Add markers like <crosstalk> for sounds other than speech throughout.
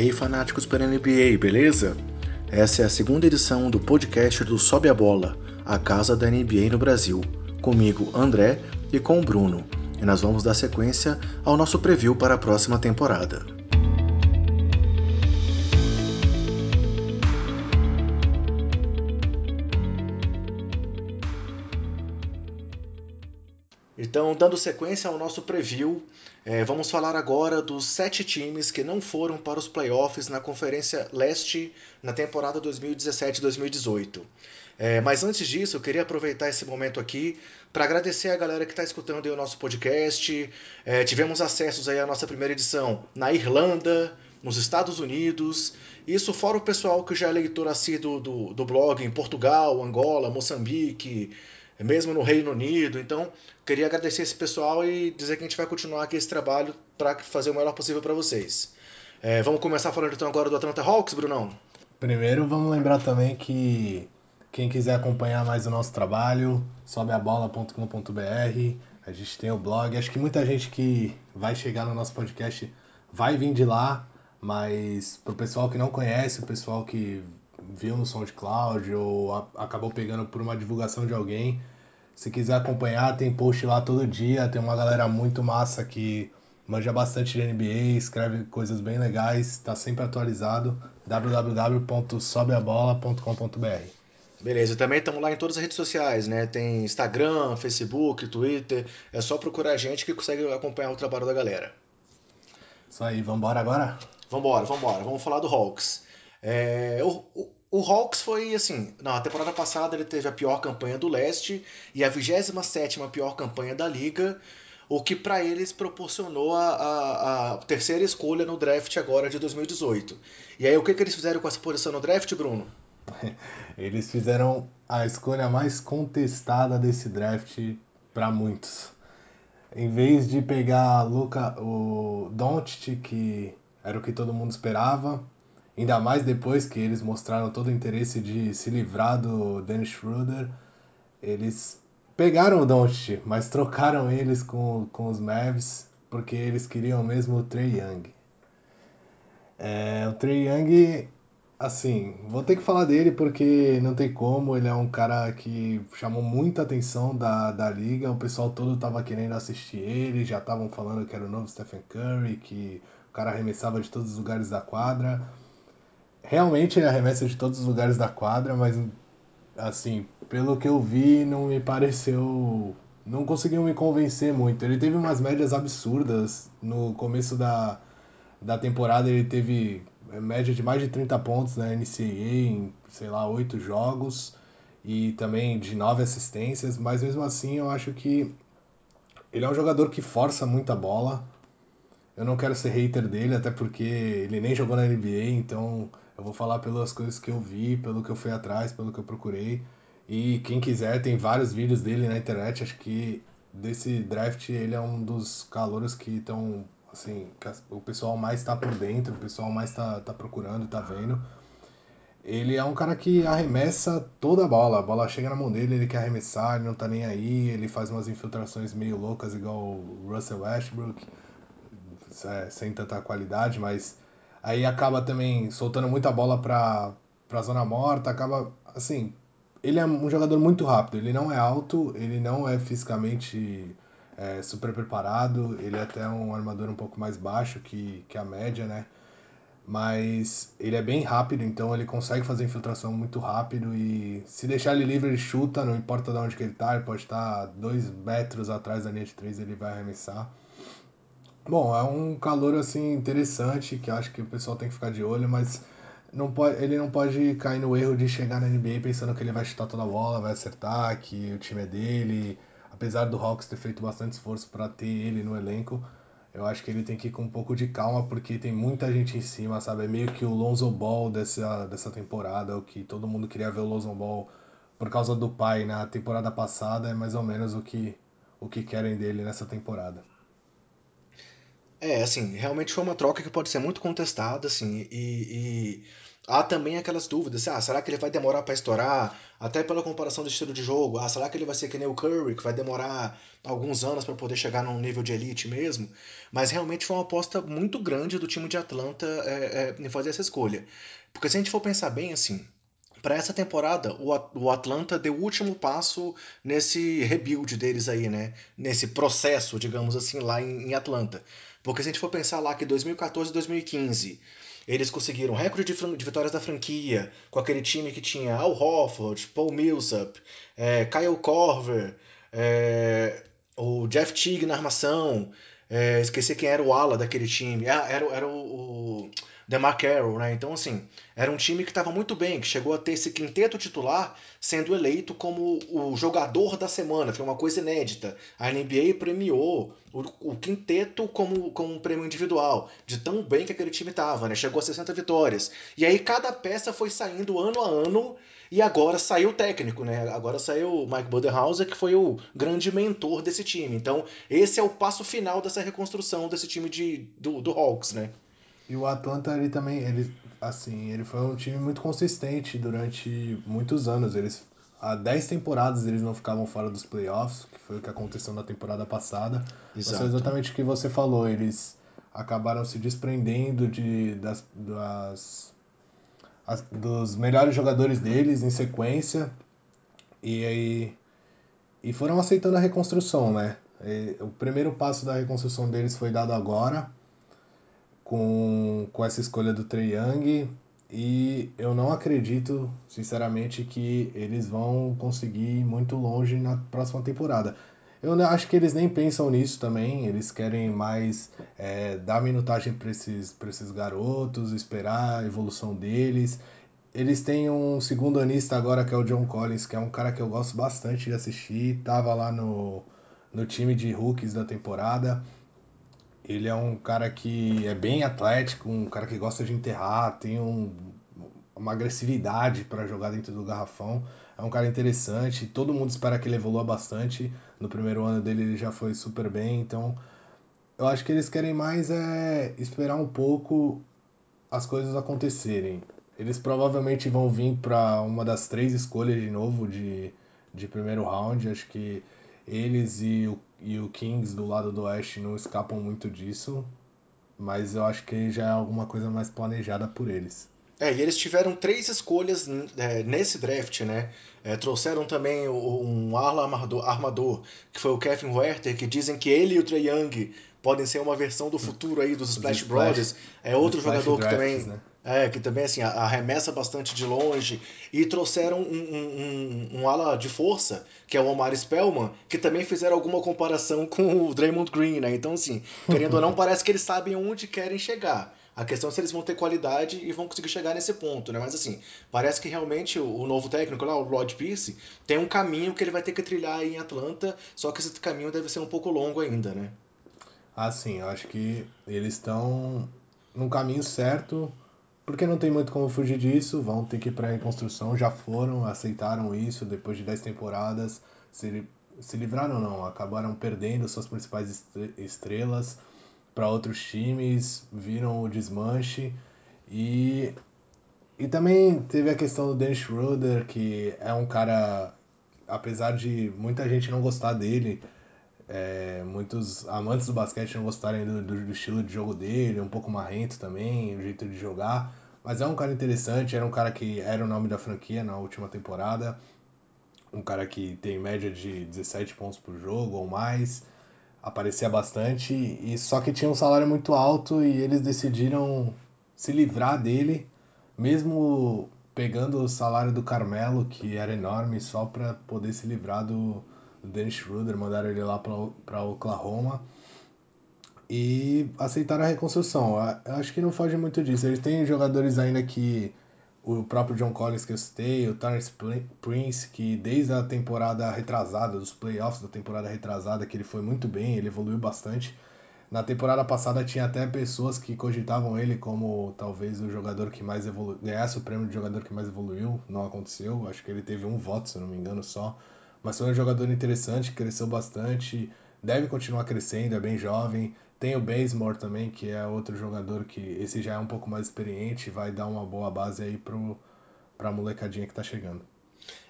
E aí, fanáticos pela NBA, beleza? Essa é a segunda edição do podcast do Sobe a Bola, a casa da NBA no Brasil. Comigo, André, e com o Bruno. E nós vamos dar sequência ao nosso preview para a próxima temporada. Então, dando sequência ao nosso preview, é, vamos falar agora dos sete times que não foram para os playoffs na Conferência Leste na temporada 2017-2018. É, mas antes disso, eu queria aproveitar esse momento aqui para agradecer a galera que está escutando o nosso podcast. É, tivemos acessos aí à nossa primeira edição na Irlanda, nos Estados Unidos. Isso fora o pessoal que já é leitor assíduo do, do blog em Portugal, Angola, Moçambique, mesmo no Reino Unido. Então, queria agradecer esse pessoal e dizer que a gente vai continuar aqui esse trabalho para fazer o melhor possível para vocês. É, vamos começar falando então agora do Atlanta Hawks, Brunão? Primeiro, vamos lembrar também que quem quiser acompanhar mais o nosso trabalho, sobeabola.com.br. A gente tem o blog. Acho que muita gente que vai chegar no nosso podcast vai vir de lá, mas pro pessoal que não conhece, o pessoal que viu no SoundCloud ou a, acabou pegando por uma divulgação de alguém, se quiser acompanhar, tem post lá todo dia, tem uma galera muito massa que manja bastante de NBA, escreve coisas bem legais, está sempre atualizado. www.sobeabola.com.br Beleza, também estamos lá em todas as redes sociais, né? Tem Instagram, Facebook, Twitter. É só procurar a gente que consegue acompanhar o trabalho da galera. Isso aí, vambora agora? Vambora, vambora. Vamos falar do Hawks. É, o, o, o Hawks foi assim, na temporada passada ele teve a pior campanha do leste e a 27 pior campanha da liga, o que para eles proporcionou a, a, a, terceira escolha no draft agora de 2018. E aí o que, que eles fizeram com essa posição no draft, Bruno? <laughs> Eles fizeram a escolha mais contestada desse draft para muitos. Em vez de pegar Luca, o Doncic, que era o que todo mundo esperava, Ainda mais depois que eles mostraram todo o interesse de se livrar do Dennis Schroeder. Eles pegaram o Doncic, mas trocaram eles com, com os Mavs porque eles queriam mesmo o Trey Young. É, o Trey Young, assim, vou ter que falar dele porque não tem como, ele é um cara que chamou muita atenção da, da liga, o pessoal todo tava querendo assistir ele, já estavam falando que era o novo Stephen Curry, que o cara arremessava de todos os lugares da quadra realmente ele arremessa de todos os lugares da quadra, mas assim, pelo que eu vi, não me pareceu. Não conseguiu me convencer muito. Ele teve umas médias absurdas. No começo da, da temporada ele teve é, média de mais de 30 pontos na NCAA em, sei lá, 8 jogos. E também de 9 assistências. Mas mesmo assim eu acho que ele é um jogador que força muita bola. Eu não quero ser hater dele, até porque ele nem jogou na NBA, então eu vou falar pelas coisas que eu vi, pelo que eu fui atrás, pelo que eu procurei. E quem quiser, tem vários vídeos dele na internet. Acho que desse draft ele é um dos calouros que estão, assim, o pessoal mais está por dentro, o pessoal mais está tá procurando, está vendo. Ele é um cara que arremessa toda a bola. A bola chega na mão dele, ele quer arremessar, ele não tá nem aí. Ele faz umas infiltrações meio loucas, igual o Russell Westbrook, é, sem tanta qualidade, mas Aí acaba também soltando muita bola pra, pra zona morta, acaba, assim, ele é um jogador muito rápido, ele não é alto, ele não é fisicamente é, super preparado, ele é até um armador um pouco mais baixo que, que a média, né? Mas ele é bem rápido, então ele consegue fazer infiltração muito rápido e se deixar ele livre, ele chuta, não importa de onde que ele tá, ele pode estar dois metros atrás da linha de três, ele vai arremessar. Bom, é um calor assim interessante que acho que o pessoal tem que ficar de olho, mas não pode, ele não pode cair no erro de chegar na NBA pensando que ele vai chutar toda a bola, vai acertar, que o time é dele. Apesar do Hawks ter feito bastante esforço para ter ele no elenco, eu acho que ele tem que ir com um pouco de calma porque tem muita gente em cima, sabe? É meio que o Lonzo Ball dessa, dessa temporada, o que todo mundo queria ver o Lonzo Ball por causa do pai na temporada passada, é mais ou menos o que, o que querem dele nessa temporada. É, assim, realmente foi uma troca que pode ser muito contestada, assim, e, e há também aquelas dúvidas. Ah, será que ele vai demorar para estourar? Até pela comparação do estilo de jogo. Ah, será que ele vai ser que nem o Curry, que vai demorar alguns anos para poder chegar num nível de elite mesmo? Mas realmente foi uma aposta muito grande do time de Atlanta é, é, em fazer essa escolha. Porque se a gente for pensar bem assim, para essa temporada, o Atlanta deu o último passo nesse rebuild deles aí, né? Nesse processo, digamos assim, lá em Atlanta. Porque se a gente for pensar lá que 2014 e 2015 eles conseguiram recorde de, de, vitórias da franquia com aquele time que tinha Al Horford, Paul Millsap, é, Kyle Korver, é, o Jeff Teague na armação, é, esqueci quem era o ala daquele time. Ah, era, era o, o DeMar Carroll, né? Então, assim, era um time que estava muito bem, que chegou a ter esse quinteto titular sendo eleito como o jogador da semana. Foi uma coisa inédita. A NBA premiou o, o quinteto como, como um prêmio individual, de tão bem que aquele time estava, né? Chegou a 60 vitórias. E aí cada peça foi saindo ano a ano e agora saiu o técnico, né? Agora saiu o Mike Budenhauser, que foi o grande mentor desse time. Então, esse é o passo final dessa reconstrução desse time de, do, do Hawks, né? E o Atlanta, ele também, ele, assim, ele foi um time muito consistente durante muitos anos. Eles, há 10 temporadas eles não ficavam fora dos playoffs, que foi o que aconteceu na temporada passada. Exato. Mas foi exatamente o que você falou, eles acabaram se desprendendo de, das, das as, dos melhores jogadores deles em sequência e aí e foram aceitando a reconstrução, né? E, o primeiro passo da reconstrução deles foi dado agora com, com essa escolha do Trey Young e eu não acredito, sinceramente, que eles vão conseguir ir muito longe na próxima temporada. Eu acho que eles nem pensam nisso também, eles querem mais é, dar minutagem para esses, esses garotos, esperar a evolução deles. Eles têm um segundo anista agora que é o John Collins, que é um cara que eu gosto bastante de assistir, tava lá no, no time de rookies da temporada. Ele é um cara que é bem atlético, um cara que gosta de enterrar, tem um, uma agressividade para jogar dentro do garrafão. É um cara interessante, todo mundo espera que ele evolua bastante. No primeiro ano dele ele já foi super bem, então eu acho que eles querem mais é esperar um pouco as coisas acontecerem. Eles provavelmente vão vir para uma das três escolhas de novo de, de primeiro round. Acho que eles e o, e o Kings do lado do oeste não escapam muito disso, mas eu acho que já é alguma coisa mais planejada por eles. É, e eles tiveram três escolhas é, nesse draft, né? É, trouxeram também um ala armador, armador, que foi o Kevin Werther, que dizem que ele e o Trey Young podem ser uma versão do futuro aí dos Splash, Splash Brothers. É outro jogador drafts, que também né? É, que também assim, arremessa bastante de longe. E trouxeram um, um, um, um, ala de força, que é o Omar Spellman, que também fizeram alguma comparação com o Draymond Green, né? Então, assim, querendo ou não, parece que eles sabem onde querem chegar. A questão é se eles vão ter qualidade e vão conseguir chegar nesse ponto, né? Mas assim, parece que realmente o, novo técnico lá, o Rod Pierce, tem um caminho que ele vai ter que trilhar aí em Atlanta, só que esse caminho deve ser um pouco longo ainda, né? Ah, sim, eu acho que eles estão no caminho certo porque não tem muito como fugir disso, vão ter que ir para a reconstrução, já foram, aceitaram isso depois de 10 temporadas, se, se livraram não, acabaram perdendo suas principais estrelas para outros times, viram o desmanche e e também teve a questão do Dennis Schroeder, que é um cara, apesar de muita gente não gostar dele, é, muitos amantes do basquete não gostarem do, do, do, estilo de jogo dele, um pouco marrento também, o jeito de jogar. Mas é um cara interessante, era um cara que era o nome da franquia na última temporada. Um cara que tem média de 17 pontos por jogo ou mais. Aparecia bastante, e só que tinha um salário muito alto e eles decidiram se livrar dele, mesmo pegando o salário do Carmelo, que era enorme, só para poder se livrar do, do Dennis Schroeder, mandaram ele lá para Oklahoma e aceitaram a reconstrução. Eu acho que não foge muito disso. Eles têm jogadores ainda que o próprio John Collins que eu citei, o Terrence Prince, que desde a temporada retrasada, dos playoffs da temporada retrasada, que ele foi muito bem, ele evoluiu bastante. Na temporada passada tinha até pessoas que cogitavam ele como talvez o jogador que mais evoluiu, ganhasse o prêmio de jogador que mais evoluiu, não aconteceu, acho que ele teve um voto, se não me engano, só. Mas foi um jogador interessante, cresceu bastante, deve continuar crescendo, é bem jovem. Tem o Bazemore também, que é outro jogador que esse já é um pouco mais experiente, vai dar uma boa base aí pro, pra molecadinha que tá chegando.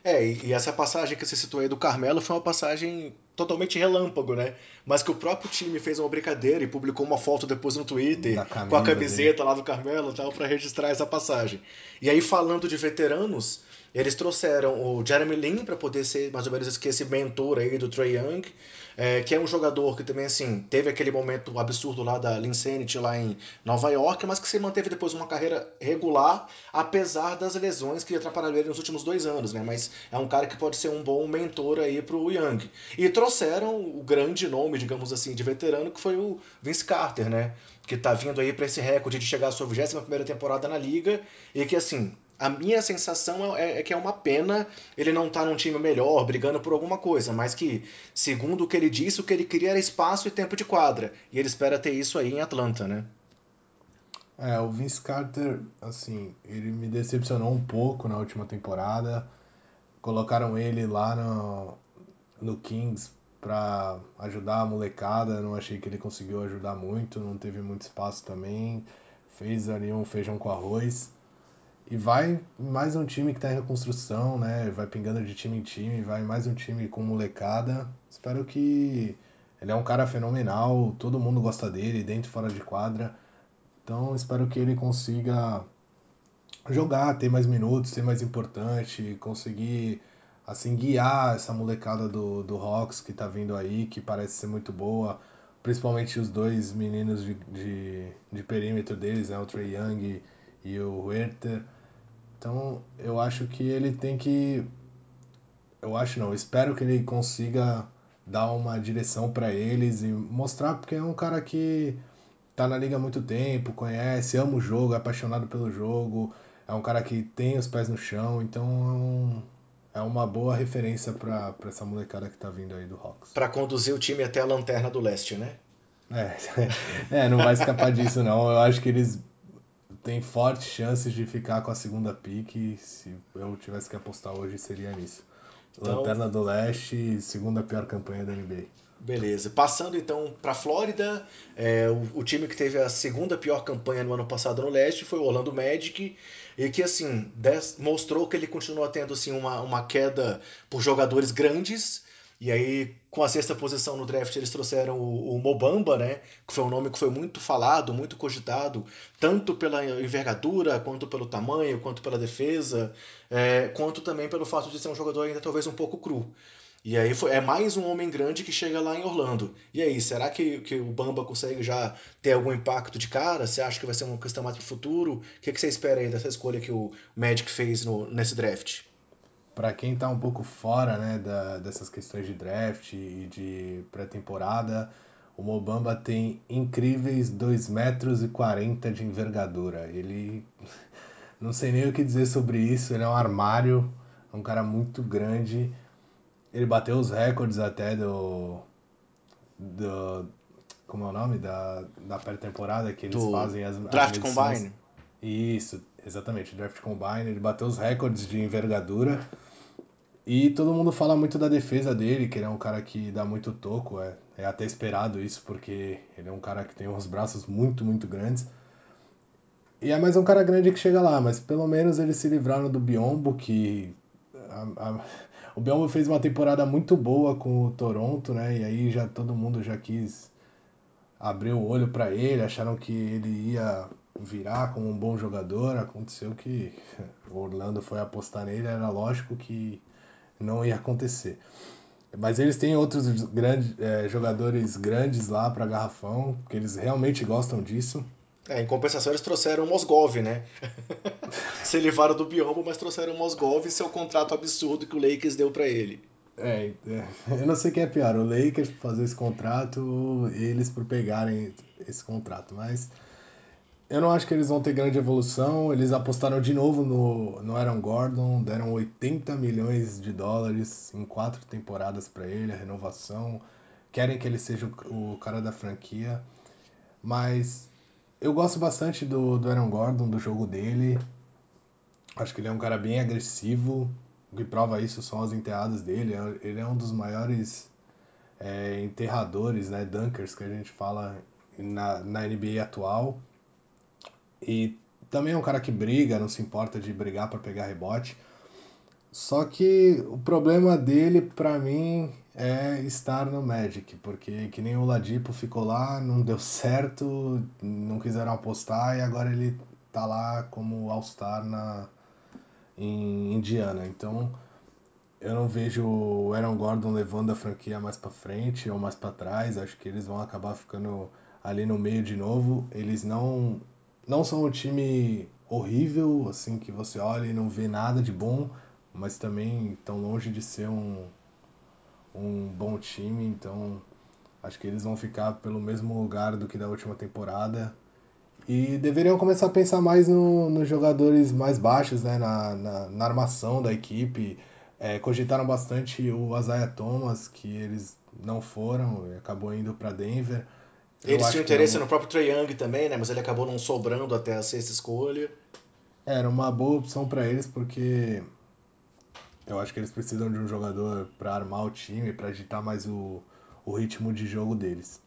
É, e, essa passagem que você citou aí do Carmelo foi uma passagem totalmente relâmpago, né? Mas que o próprio time fez uma brincadeira e publicou uma foto depois no Twitter com a camiseta dele. lá do Carmelo tal para registrar essa passagem. E aí falando de veteranos, eles trouxeram o Jeremy Lin para poder ser mais ou menos esse mentor aí do Trey Young, é, que é um jogador que também assim teve aquele momento absurdo lá da Linsanity lá em Nova York, mas que se manteve depois uma carreira regular, apesar das lesões que atrapalharam ele nos últimos dois anos, né? Mas é um cara que pode ser um bom mentor aí pro Young. E trouxeram o grande nome, digamos assim, de veterano que foi o Vince Carter, né? Que tá vindo aí para esse recorde de chegar à sua 21 primeira temporada na liga e que assim a minha sensação é, é, que é uma pena ele não estar tá num time melhor, brigando por alguma coisa, mas que, segundo o que ele disse, o que ele queria era espaço e tempo de quadra. E ele espera ter isso aí em Atlanta, né? É, o Vince Carter, assim, ele me decepcionou um pouco na última temporada. Colocaram ele lá no, no Kings para ajudar a molecada. Não achei que ele conseguiu ajudar muito, não teve muito espaço também. Fez ali um feijão com arroz. E vai mais um time que está em reconstrução, né? Vai pingando de time em time, vai mais um time com molecada. Espero que ele é um cara fenomenal, todo mundo gosta dele, dentro e fora de quadra. Então espero que ele consiga jogar, ter mais minutos, ser mais importante, conseguir assim guiar essa molecada do, do Hawks que está vindo aí, que parece ser muito boa. Principalmente os dois meninos de, de, de perímetro deles, né? O Trey Young e o Werther então, eu acho que ele tem que. Eu acho não, eu espero que ele consiga dar uma direção para eles e mostrar, porque é um cara que tá na liga há muito tempo, conhece, ama o jogo, é apaixonado pelo jogo, é um cara que tem os pés no chão, então é, um, é uma boa referência para essa molecada que tá vindo aí do Hawks. Para conduzir o time até a lanterna do leste, né? É, <laughs> é, não vai escapar disso não. Eu acho que eles tem fortes chances de ficar com a segunda pick. Se eu tivesse que apostar hoje, seria nisso. Então, Lanterna do Leste, segunda pior campanha da NBA. Beleza. Passando então para a Flórida, é, o, o, time que teve a segunda pior campanha no ano passado no leste foi o Orlando Magic e que assim des, mostrou que ele continua tendo assim uma, uma queda por jogadores grandes e aí, com a sexta posição no draft, eles trouxeram o, o, Mobamba, né? Que foi um nome que foi muito falado, muito cogitado, tanto pela envergadura, quanto pelo tamanho, quanto pela defesa, é, quanto também pelo fato de ser um jogador ainda talvez um pouco cru. E aí foi, é mais um homem grande que chega lá em Orlando. E aí, será que, que o Bamba consegue já ter algum impacto de cara? Você acha que vai ser uma questão mais pro futuro? O que, que você espera aí dessa escolha que o Magic fez no, nesse draft? Para quem está um pouco fora né, da, dessas questões de draft e de pré-temporada, o Mobamba tem incríveis 2 metros e 40 de envergadura. Ele. <laughs> Não sei nem o que dizer sobre isso, ele é um armário, é um cara muito grande. Ele bateu os recordes até do. do como é o nome? Da, da pré-temporada que eles do fazem as. Draft as Combine. Isso, exatamente, Draft Combine. Ele bateu os recordes de envergadura. E todo mundo fala muito da defesa dele, que ele é um cara que dá muito toco, é, é até esperado isso, porque ele é um cara que tem uns braços muito, muito grandes. E é mais um cara grande que chega lá, mas pelo menos eles se livraram do Biombo, que. A, a, o Biombo fez uma temporada muito boa com o Toronto, né? E aí já todo mundo já quis abrir o olho para ele, acharam que ele ia virar como um bom jogador. Aconteceu que <laughs> o Orlando foi apostar nele, era lógico que não ia acontecer. Mas eles têm outros grandes, é, jogadores grandes lá para garrafão, que eles realmente gostam disso. É, em compensação eles trouxeram o Mosgov, né? <laughs> Se levaram do Biombo, mas trouxeram o Mosgov e seu contrato absurdo que o Lakers deu para ele. É, é, eu não sei quem é pior, o Lakers por fazer esse contrato ou eles por pegarem esse contrato, mas eu não acho que eles vão ter grande evolução. Eles apostaram de novo no, no Aaron Gordon, deram 80 milhões de dólares em quatro temporadas para ele, a renovação. Querem que ele seja o, o, cara da franquia. Mas eu gosto bastante do, do Aaron Gordon, do jogo dele. Acho que ele é um cara bem agressivo. O que prova isso são as enteadas dele. Ele é um dos maiores é, enterradores, né, dunkers que a gente fala na, na NBA atual. E também é um cara que briga, não se importa de brigar para pegar rebote. Só que o problema dele, para mim, é estar no Magic, porque que nem o Ladipo ficou lá, não deu certo, não quiseram apostar e agora ele tá lá como All-Star na em Indiana. Então, eu não vejo o Aaron Gordon levando a franquia mais para frente ou mais para trás. Acho que eles vão acabar ficando ali no meio de novo. Eles não não são um time horrível, assim que você olha e não vê nada de bom, mas também estão longe de ser um um bom time, então acho que eles vão ficar pelo mesmo lugar do que da última temporada. E deveriam começar a pensar mais no, nos jogadores mais baixos, né? na, na, na armação da equipe. É, cogitaram bastante o Isaiah Thomas, que eles não foram, acabou indo para Denver. Eles tinham interesse no próprio Trae Young também, né? Mas ele acabou não sobrando até a sexta escolha. Era uma boa opção para eles, porque eu acho que eles precisam de um jogador para armar o time, para agitar mais o, o ritmo de jogo deles.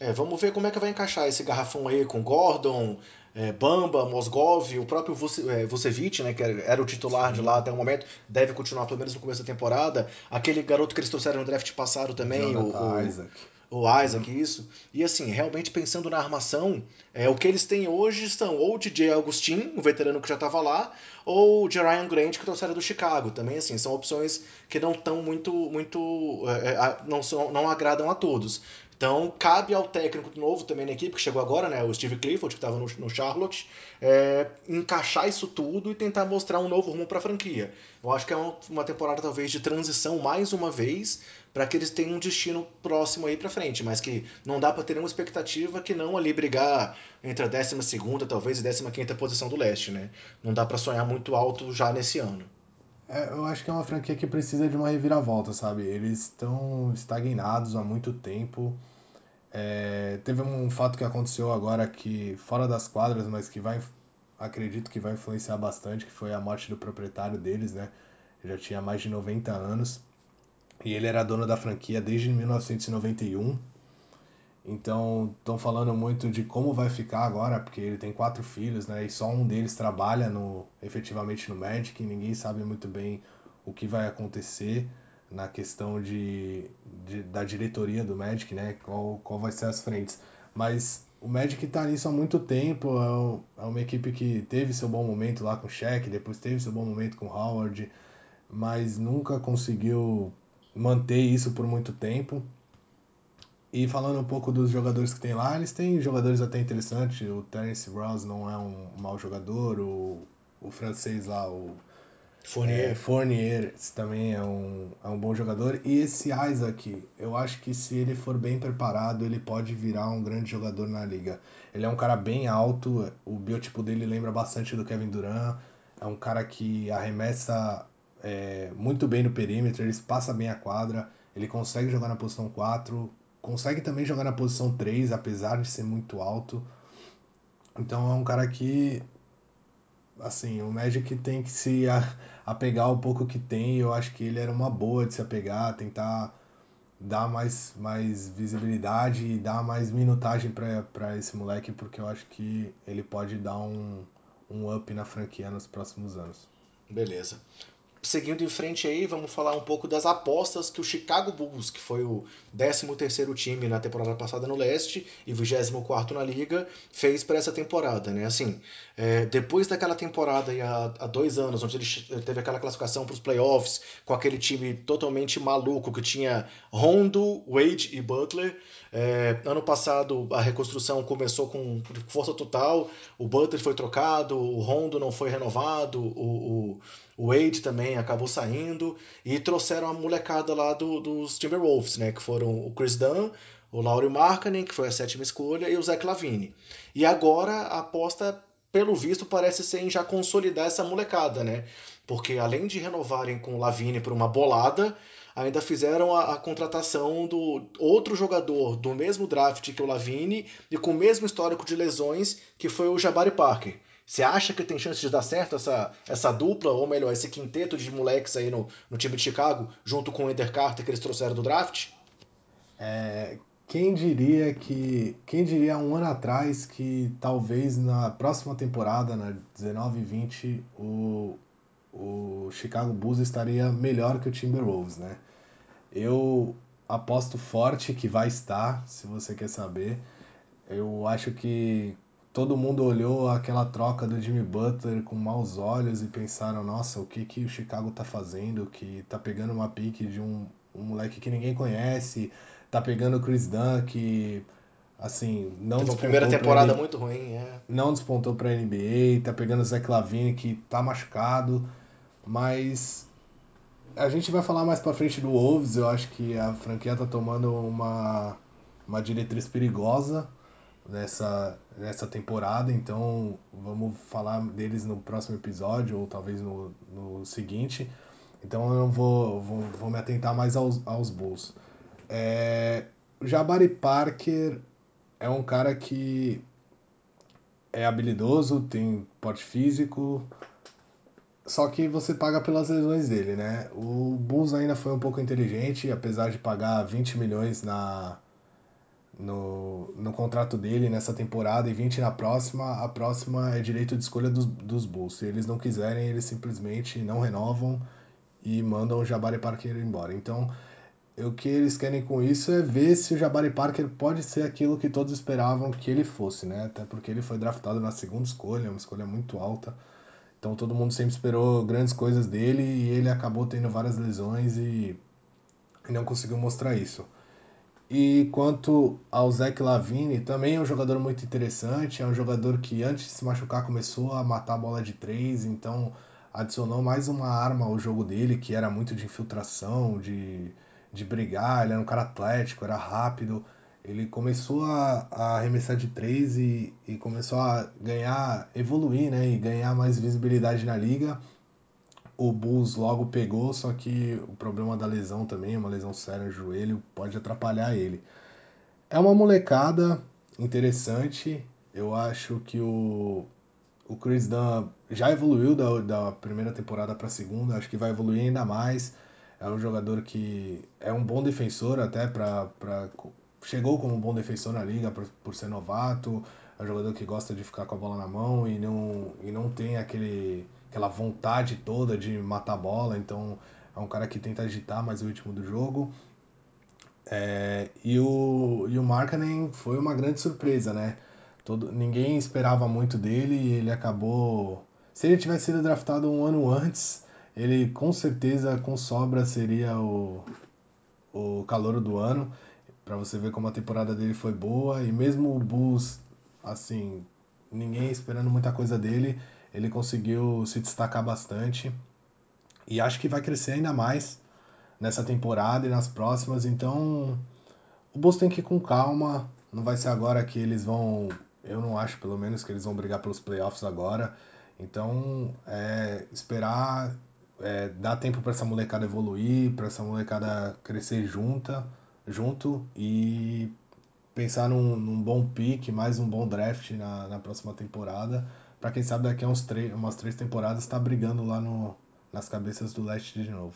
É, vamos ver como é que vai encaixar esse garrafão aí com Gordon, é, Bamba, Mosgov, o próprio Vucevic, né, que era o titular de lá até o momento, deve continuar pelo menos no começo da temporada. Aquele garoto que eles trouxeram no draft passado também, o, o Isaac. O Isaac, uhum. isso. E assim, realmente pensando na armação, é, o que eles têm hoje são ou o DJ Augustin, o veterano que já estava lá, ou o Jerian Grant, que trouxeram do Chicago. Também, assim, são opções que não estão muito. muito é, é não, são, não agradam a todos. Então, cabe ao técnico novo também na equipe, que chegou agora, né, o Steve Clifford, que estava no, no, Charlotte, é, encaixar isso tudo e tentar mostrar um novo rumo para a franquia. Eu acho que é uma, uma, temporada, talvez, de transição, mais uma vez, para que eles tenham um destino próximo aí para frente, mas que não dá para ter nenhuma expectativa que não ali brigar entre a 12 talvez, e 15 posição do leste, né? Não dá para sonhar muito alto já nesse ano. É, eu acho que é uma franquia que precisa de uma reviravolta, sabe? Eles estão estagnados há muito tempo. É, teve um fato que aconteceu agora que fora das quadras, mas que vai, acredito que vai influenciar bastante, que foi a morte do proprietário deles, né? Ele já tinha mais de 90 anos e ele era dono da franquia desde 1991. Então, estão falando muito de como vai ficar agora, porque ele tem quatro filhos, né? E só um deles trabalha no, efetivamente no Magic, e ninguém sabe muito bem o que vai acontecer na questão de, de, da diretoria do Magic, né? Qual, qual vai ser as frentes. Mas o Magic está nisso há muito tempo, é, é uma equipe que teve seu bom momento lá com o Shaq, depois teve seu bom momento com o Howard, mas nunca conseguiu manter isso por muito tempo. E falando um pouco dos jogadores que tem lá, eles têm jogadores até interessantes. O Terence Ross não é um mau jogador, o, o francês lá, o Fournier. É, Fournier também é um, é um bom jogador. E esse Isaac, eu acho que se ele for bem preparado, ele pode virar um grande jogador na liga. Ele é um cara bem alto, o biotipo dele lembra bastante do Kevin Durant. É um cara que arremessa é, muito bem no perímetro, ele passa bem a quadra, ele consegue jogar na posição 4, consegue também jogar na posição 3, apesar de ser muito alto. Então é um cara que assim, o Magic tem que se apegar ao pouco que tem, eu acho que ele era uma boa de se apegar, tentar dar mais, mais visibilidade e dar mais minutagem para esse moleque, porque eu acho que ele pode dar um, um up na franquia nos próximos anos. Beleza seguindo em frente aí, vamos falar um pouco das apostas que o Chicago Bulls, que foi o 13º time na temporada passada no leste e 24º na liga, fez para essa temporada, né? Assim, é, depois daquela temporada aí, há, há, dois anos, onde ele teve aquela classificação para os playoffs, com aquele time totalmente maluco que tinha Rondo, Wade e Butler, é, ano passado a reconstrução começou com força total, o Butler foi trocado, o Rondo não foi renovado, o, o o Wade também acabou saindo e trouxeram a molecada lá do, dos Timberwolves, né? Que foram o Chris Dunn, o Laurie Markkanen, que foi a sétima escolha, e o Zach Lavine. E agora a aposta, pelo visto, parece ser em já consolidar essa molecada, né? Porque além de renovarem com o Lavine por uma bolada, ainda fizeram a, a, contratação do outro jogador do mesmo draft que o Lavine e com o mesmo histórico de lesões que foi o Jabari Parker. Você acha que tem chance de dar certo essa, essa dupla, ou melhor, esse quinteto de moleques aí no, no time de Chicago, junto com o Ender Carter que eles trouxeram do draft? É, quem diria que. Quem diria um ano atrás que talvez na próxima temporada, na 19 e 20, o, o Chicago Bulls estaria melhor que o Timberwolves, né? Eu aposto forte que vai estar, se você quer saber. Eu acho que todo mundo olhou aquela troca do Jimmy Butler com maus olhos e pensaram, nossa, o que, que o Chicago tá fazendo? Que tá pegando uma pique de um, um moleque que ninguém conhece, tá pegando o Chris Dunn, que assim, não Teve despontou primeira temporada muito ruim, é. não despontou pra NBA, tá pegando o Zach Lavine que tá machucado, mas a gente vai falar mais pra frente do Wolves, eu acho que a franquia tá tomando uma, uma diretriz perigosa nessa, nessa temporada, então vamos falar deles no próximo episódio ou talvez no, no seguinte. Então eu vou, vou, vou me atentar mais aos, aos Bulls. É, Jabari Parker é um cara que é habilidoso, tem porte físico, só que você paga pelas lesões dele, né? O Bulls ainda foi um pouco inteligente, apesar de pagar 20 milhões na, no, no contrato dele nessa temporada e 20 na próxima, a próxima é direito de escolha dos, dos Bulls. Se eles não quiserem, eles simplesmente não renovam e mandam o Jabari Parker embora. Então, o que eles querem com isso é ver se o Jabari Parker pode ser aquilo que todos esperavam que ele fosse, né? Até porque ele foi draftado na segunda escolha, uma escolha muito alta. Então todo mundo sempre esperou grandes coisas dele e ele acabou tendo várias lesões e, e não conseguiu mostrar isso. E quanto ao Zach Lavine, também é um jogador muito interessante, é um jogador que antes de se machucar começou a matar a bola de três, então adicionou mais uma arma ao jogo dele, que era muito de infiltração, de, de brigar, ele era um cara atlético, era rápido. Ele começou a, a arremessar de três e, e começou a ganhar, evoluir, né? E ganhar mais visibilidade na liga. O Bulls logo pegou, só que o problema da lesão também, uma lesão séria no joelho, pode atrapalhar ele. É uma molecada interessante. Eu acho que o, o Chris Dunn já evoluiu da, da primeira temporada para a segunda, acho que vai evoluir ainda mais. É um jogador que é um bom defensor até para chegou como um bom defensor na liga por, por ser novato. É um jogador que gosta de ficar com a bola na mão e não, e não tem aquele, aquela vontade toda de matar a bola. Então é um cara que tenta agitar mais o ritmo do jogo. É, e o, e o Markkanen foi uma grande surpresa, né? Todo, ninguém esperava muito dele e ele acabou. Se ele tivesse sido draftado um ano antes, ele com certeza, com sobra, seria o, o calouro do ano. Pra você ver como a temporada dele foi boa. E mesmo o Bulls, assim, ninguém esperando muita coisa dele, ele conseguiu se destacar bastante. E acho que vai crescer ainda mais nessa temporada e nas próximas. Então, o Bulls tem que ir com calma. Não vai ser agora que eles vão. Eu não acho, pelo menos, que eles vão brigar pelos playoffs agora. Então, é, esperar, é, dar tempo para essa molecada evoluir, para essa molecada crescer junta, junto e pensar num, num bom pick, mais um bom draft na, na próxima temporada. Para quem sabe daqui a uns três, umas três temporadas tá brigando lá no, nas cabeças do leste de novo.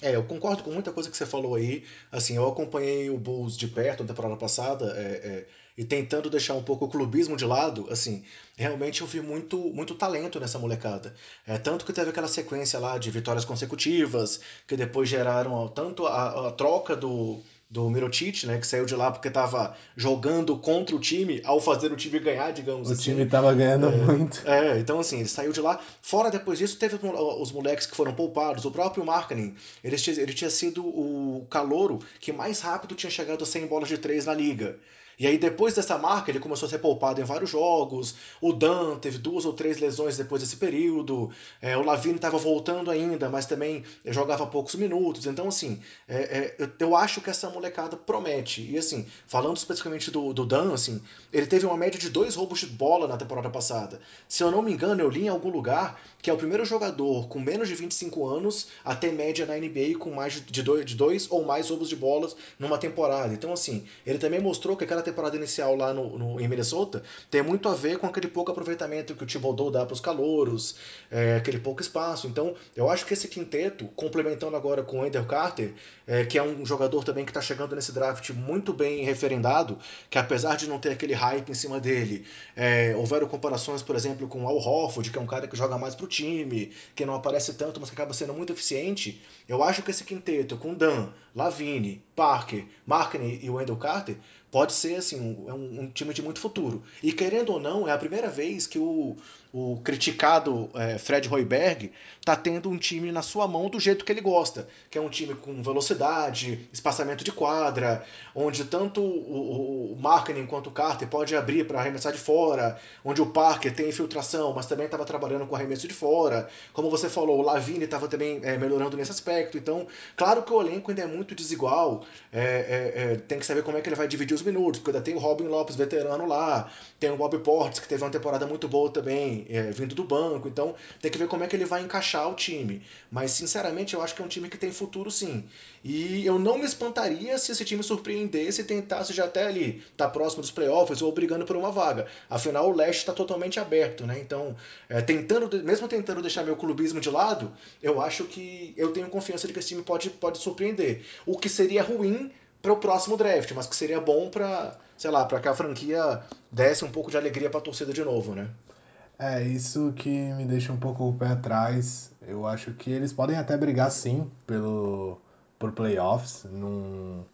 É, eu concordo com muita coisa que você falou aí. Assim, eu acompanhei o Bulls de perto na temporada passada é, é, e tentando deixar um pouco o clubismo de lado, assim, realmente eu vi muito, muito talento nessa molecada. É, tanto que teve aquela sequência lá de vitórias consecutivas, que depois geraram tanto a, a troca do, do Mirotic, né, que saiu de lá porque estava jogando contra o time, ao fazer o time ganhar, digamos o assim. O time estava ganhando é, muito. É, então assim, ele saiu de lá. Fora depois disso, teve os moleques que foram poupados, o próprio Markkanen, ele, ele tinha sido o calouro que mais rápido tinha chegado a 100 bolas de 3 na liga. E aí, depois dessa marca, ele começou a ser poupado em vários jogos. O Dan teve duas ou três lesões depois desse período. É, o Lavine estava voltando ainda, mas também jogava poucos minutos. Então, assim, é, é, eu acho que essa molecada promete. E, assim, falando especificamente do, do Dan, assim, ele teve uma média de dois roubos de bola na temporada passada. Se eu não me engano, eu li em algum lugar que é o primeiro jogador com menos de 25 anos a ter média na NBA com mais de dois, de dois ou mais roubos de bolas numa temporada. Então, assim, ele também mostrou que aquela temporada inicial lá no, no, em Minnesota tem muito a ver com aquele pouco aproveitamento que o Thibodeau dá para os calouros, é, aquele pouco espaço. Então, eu acho que esse quinteto, complementando agora com o Wendell Carter, é, que é um jogador também que está chegando nesse draft muito bem referendado, que apesar de não ter aquele hype em cima dele, é, houveram comparações, por exemplo, com o Al Horford, que é um cara que joga mais para o time, que não aparece tanto, mas que acaba sendo muito eficiente. Eu acho que esse quinteto, com Dan, Lavine, Parker, Markney e Wendell Carter, pode ser assim um, um, um, time de muito futuro. E querendo ou não, é a primeira vez que o, o criticado é, Fred Hoiberg está tendo um time na sua mão do jeito que ele gosta, que é um time com velocidade, espaçamento de quadra, onde tanto o, o, Marketing quanto o Carter pode abrir para arremessar de fora, onde o Parker tem infiltração, mas também estava trabalhando com arremesso de fora. Como você falou, o Lavine estava também é, melhorando nesse aspecto. Então, claro que o elenco ainda é muito desigual, é, é, é, tem que saber como é que ele vai dividir os minutos, porque ainda tem o Robin Lopes veterano lá, tem o Bob Portes, que teve uma temporada muito boa também é, vindo do banco. Então tem que ver como é que ele vai encaixar o time. Mas sinceramente eu acho que é um time que tem futuro sim. E eu não me espantaria se esse time surpreendesse e tentasse já até ali, tá próximo dos playoffs ou brigando por uma vaga. Afinal o leste está totalmente aberto, né? Então, é, tentando, mesmo tentando deixar meu clubismo de lado, eu acho que eu tenho confiança de que esse time pode, pode surpreender. O que seria ruim para o próximo draft, mas que seria bom para, sei lá, para que a franquia desse um pouco de alegria para a torcida de novo, né? É, isso que me deixa um pouco o pé atrás. Eu acho que eles podem até brigar sim pelo por playoffs. Não,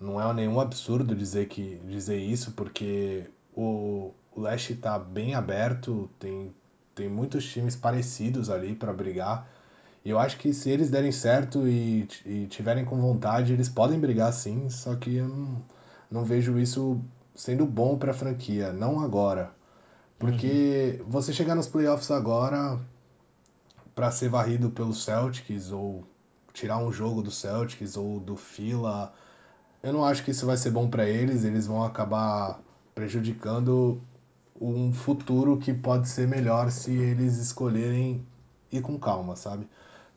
não é nenhum absurdo dizer que dizer isso, porque o, o leste está bem aberto, tem, tem muitos times parecidos ali para brigar. E eu acho que se eles derem certo e, e tiverem com vontade, eles podem brigar sim, só que eu não, não vejo isso sendo bom para a franquia, não agora. Porque uhum. você chegar nos playoffs agora para ser varrido pelos Celtics ou tirar um jogo do Celtics ou do Fila, eu não acho que isso vai ser bom para eles, eles vão acabar prejudicando um futuro que pode ser melhor se eles escolherem ir com calma, sabe?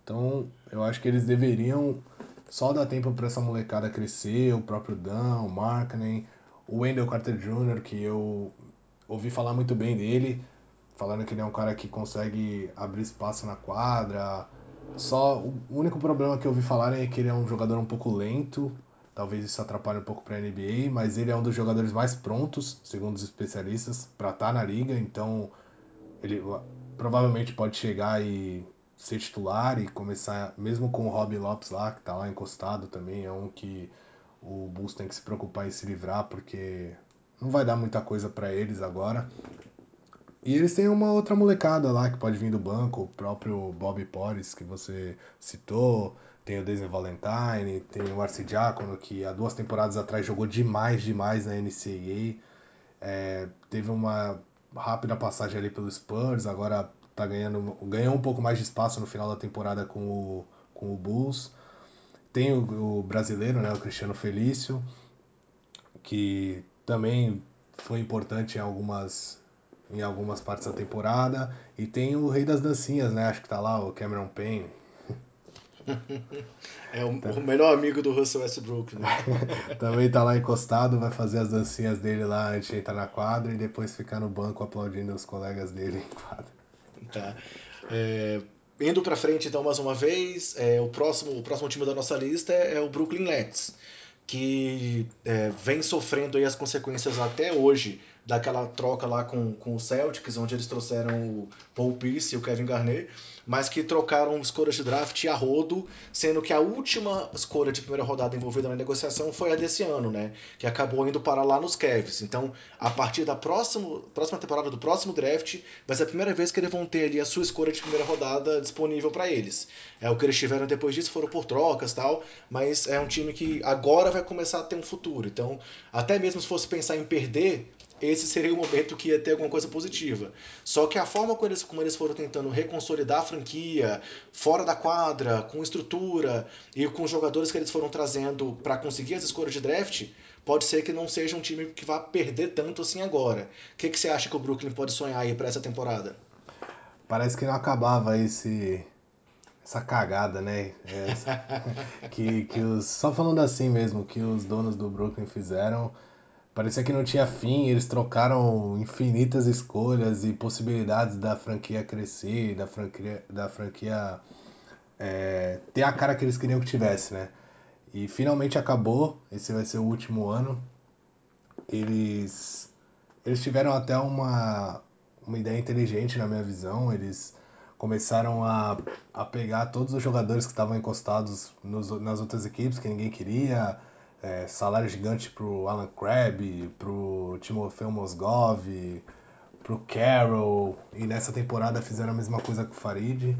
Então, eu acho que eles deveriam só dar tempo para essa molecada crescer, o próprio Dan, o Markkanen, o Wendell Carter Jr., que eu ouvi falar muito bem dele, falando que ele é um cara que consegue abrir espaço na quadra. Só o único problema que eu ouvi falar é que ele é um jogador um pouco lento, talvez isso atrapalhe um pouco para a NBA, mas ele é um dos jogadores mais prontos, segundo os especialistas, para estar tá na liga, então ele provavelmente pode chegar e ser titular e começar, mesmo com o Robin Lopes lá, que está lá encostado também, é um que o Bulls tem que se preocupar em se livrar, porque não vai dar muita coisa para eles agora. E eles têm uma outra molecada lá que pode vir do banco, o próprio Bob Porres, que você citou, tem o Daisy Valentine, tem o Arce Diácono, que há duas temporadas atrás jogou demais, demais na NCAA. É, teve uma rápida passagem ali pelo Spurs, agora tá ganhando, ganhou um pouco mais de espaço no final da temporada com o, com o Bulls. Tem o, o brasileiro, né, o Cristiano Felício, que também foi importante em algumas em algumas partes da temporada e tem o Rei das Dancinhas, né? Acho que tá lá o Cameron Payne. <laughs> é o, tá. o, melhor amigo do Russell Westbrook, né? <laughs> também tá lá encostado, vai fazer as dancinhas dele lá antes de entrar na quadra e depois ficar no banco aplaudindo os colegas dele em quadra. Tá. É, indo para frente então mais uma vez, é, o próximo o próximo time da nossa lista é, é o Brooklyn Nets que é, vem sofrendo aí as consequências até hoje daquela troca lá com, com o Celtics, onde eles trouxeram o Paul Pierce e o Kevin Garnett, mas que trocaram escolhas de draft a rodo, sendo que a última escolha de primeira rodada envolvida na negociação foi a desse ano, né? Que acabou indo para lá nos Cavs. Então, a partir da próxima, próxima temporada do próximo draft, vai ser a primeira vez que eles vão ter ali a sua escolha de primeira rodada disponível para eles. É o que eles tiveram depois disso foram por trocas tal, mas é um time que agora vai começar a ter um futuro. Então, até mesmo se fosse pensar em perder, esse seria o momento que ia ter alguma coisa positiva. Só que a forma como eles, como eles foram tentando reconsolidar a franquia, fora da quadra, com estrutura e com os jogadores que eles foram trazendo para conseguir as escolhas de draft, pode ser que não seja um time que vá perder tanto assim agora. O que, que você acha que o Brooklyn pode sonhar aí para essa temporada? Parece que não acabava esse essa cagada, né? Essa, <laughs> que, que os, só falando assim mesmo, que os donos do Brooklyn fizeram parecia que não tinha fim, eles trocaram infinitas escolhas e possibilidades da franquia crescer, da franquia, da franquia é, ter a cara que eles queriam que tivesse, né? E finalmente acabou, esse vai ser o último ano. Eles, eles tiveram até uma, uma ideia inteligente na minha visão, eles começaram a, a pegar todos os jogadores que estavam encostados nos, nas outras equipes que ninguém queria, é, salário gigante pro Alan Crabb, pro Timofeu Mosgov, pro Carroll, e nessa temporada fizeram a mesma coisa com o Farid,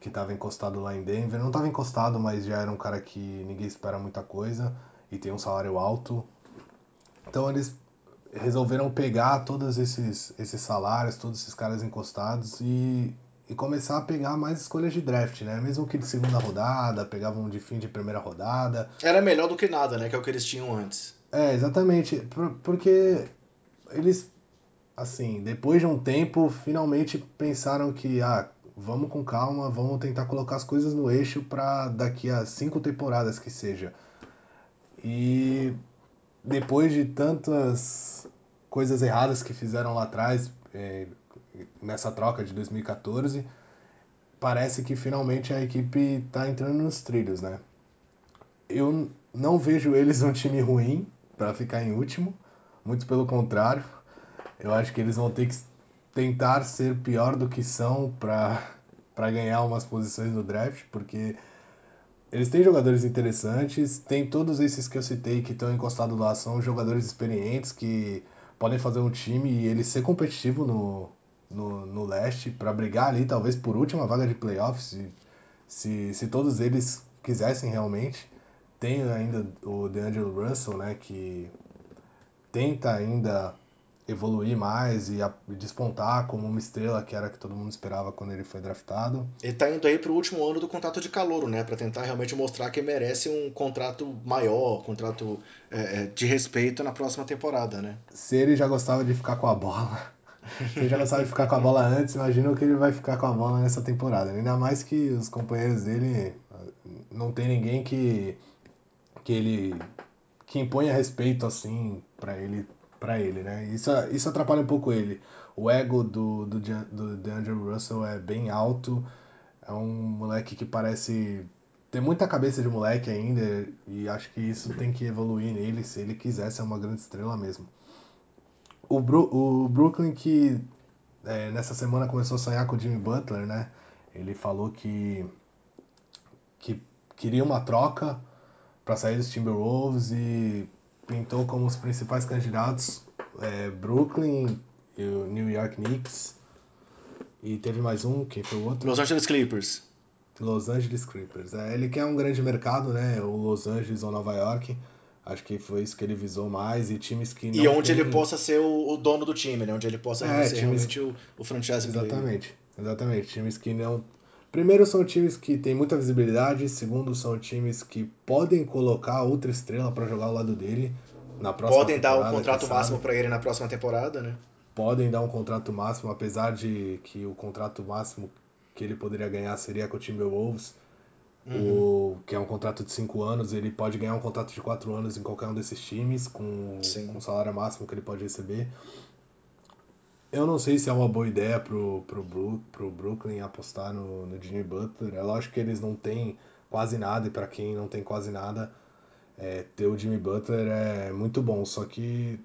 que estava encostado lá em Denver. Não estava encostado, mas já era um cara que ninguém espera muita coisa e tem um salário alto. Então eles resolveram pegar todos esses, esses salários, todos esses caras encostados e, e começar a pegar mais escolhas de draft, né? Mesmo que de segunda rodada, pegavam de fim de primeira rodada. Era melhor do que nada, né? Que é o que eles tinham antes. É, exatamente. Porque eles, assim, depois de um tempo, finalmente pensaram que, ah, vamos com calma, vamos tentar colocar as coisas no eixo para daqui a cinco temporadas que seja. E depois de tantas coisas erradas que fizeram lá atrás, é, nessa troca de 2014, parece que finalmente a equipe está entrando nos trilhos, né? Eu não vejo eles um time ruim para ficar em último, muito pelo contrário. Eu acho que eles vão ter que tentar ser pior do que são para ganhar umas posições no draft, porque eles têm jogadores interessantes, tem todos esses que eu citei que estão encostados lá, são jogadores experientes que podem fazer um time e ele ser competitivo no, no, no leste para brigar ali, talvez por última vaga de playoffs, se, se, se todos eles quisessem realmente. Tem ainda o DeAngelo Russell, né, que tenta ainda evoluir mais e despontar como uma estrela que era que todo mundo esperava quando ele foi draftado. Ele tá indo aí pro último ano do contrato de calouro, né? Para tentar realmente mostrar que merece um contrato maior, contrato é, é, de respeito na próxima temporada, né? Se ele já gostava de ficar com a bola, se ele já gostava de ficar com a bola antes, imagina o que ele vai ficar com a bola nessa temporada. Ainda mais que os companheiros dele não tem ninguém que que ele que imponha respeito assim para ele para ele, né? Isso, isso atrapalha um pouco ele. O ego do, do, do DeAndre Russell é bem alto. É um moleque que parece ter muita cabeça de moleque ainda e acho que isso tem que evoluir nele se ele quiser ser uma grande estrela mesmo. O, Bru o Brooklyn que é, nessa semana começou a sonhar com o Jimmy Butler, né? Ele falou que, que queria uma troca para sair dos Timberwolves e pintou como os principais candidatos é, Brooklyn e o New York Knicks. E teve mais um, quem foi o outro? Los Angeles Clippers. Los Angeles Clippers. É, ele quer um grande mercado, né? O Los Angeles ou Nova York. Acho que foi isso que ele visou mais. E times que E onde tem... ele possa ser o, o, dono do time, né? Onde ele possa é, ser times... realmente o, o franchise Exatamente. Player. Exatamente. Times que não Primeiro são times que têm muita visibilidade, segundo são times que podem colocar outra estrela para jogar ao lado dele na próxima Podem dar um contrato máximo para ele na próxima temporada, né? Podem dar um contrato máximo, apesar de que o contrato máximo que ele poderia ganhar seria com o Timberwolves, uhum. o, que é um contrato de 5 anos, ele pode ganhar um contrato de 4 anos em qualquer um desses times, com, com o salário máximo que ele pode receber. Eu não sei se é uma boa ideia pro, pro, pro Brooklyn apostar no, no Jimmy Butler. É lógico que eles não têm quase nada, e para quem não tem quase nada, é, ter o Jimmy Butler é muito bom. Só que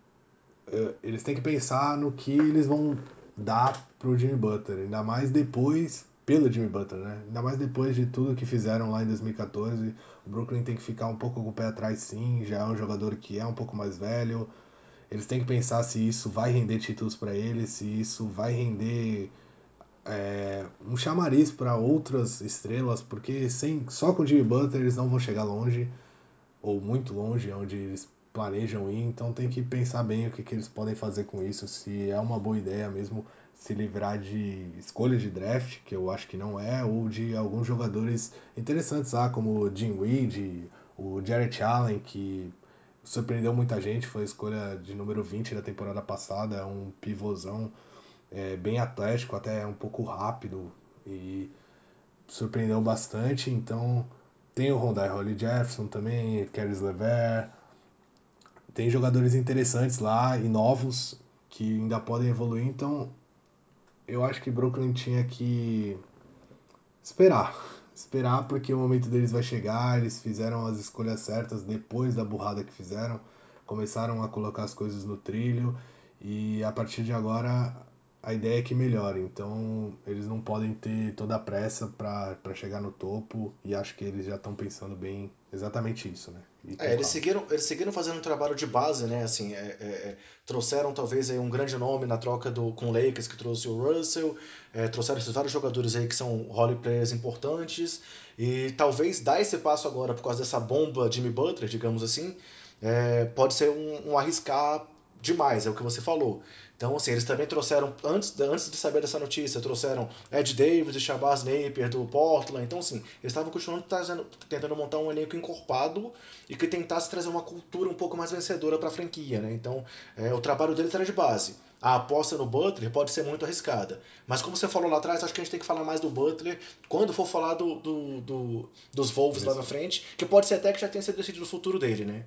é, eles têm que pensar no que eles vão dar pro Jimmy Butler, ainda mais depois, pelo Jimmy Butler, né? Ainda mais depois de tudo que fizeram lá em 2014. O Brooklyn tem que ficar um pouco com o pé atrás, sim. Já é um jogador que é um pouco mais velho eles têm que pensar se isso vai render títulos para eles, se isso vai render é, um chamariz para outras estrelas, porque sem só com o Jimmy Butler eles não vão chegar longe, ou muito longe, onde eles planejam ir, então tem que pensar bem o que, que eles podem fazer com isso, se é uma boa ideia mesmo se livrar de escolha de draft, que eu acho que não é, ou de alguns jogadores interessantes lá, como o Jim Weed, o Jarrett Allen, que surpreendeu muita gente, foi a escolha de número 20 da temporada passada, é um pivôzão é, bem atlético, até um pouco rápido e surpreendeu bastante, então tem o Rondai Holly Jefferson também, Caris Lever, tem jogadores interessantes lá e novos que ainda podem evoluir, então eu acho que Brooklyn tinha que esperar. Esperar porque o momento deles vai chegar, eles fizeram as escolhas certas depois da burrada que fizeram, começaram a colocar as coisas no trilho e a partir de agora a ideia é que melhore. Então eles não podem ter toda a pressa para chegar no topo e acho que eles já estão pensando bem exatamente isso, né? É, eles seguiram, eles seguiram fazendo um trabalho de base, né? Assim, é, é, é, trouxeram talvez aí um grande nome na troca do, com o Lakers, que trouxe o Russell, é, trouxeram esses vários jogadores aí que são role players importantes, e talvez dar esse passo agora por causa dessa bomba Jimmy Butler, digamos assim, é, pode ser um, um arriscar demais, é o que você falou. Então, assim, eles também trouxeram, antes, antes de saber dessa notícia, trouxeram Ed Davis e Shabazz Napier do Portland. Então, assim, eles estavam continuando trazendo, tentando montar um elenco encorpado e que tentasse trazer uma cultura um pouco mais vencedora para a franquia, né? Então, é, o trabalho deles era de base a aposta no Butler pode ser muito arriscada. Mas como você falou lá atrás, acho que a gente tem que falar mais do Butler quando for falar do, do, do dos Wolves lá na frente, que pode ser até que já tenha sido decidido o futuro dele, né?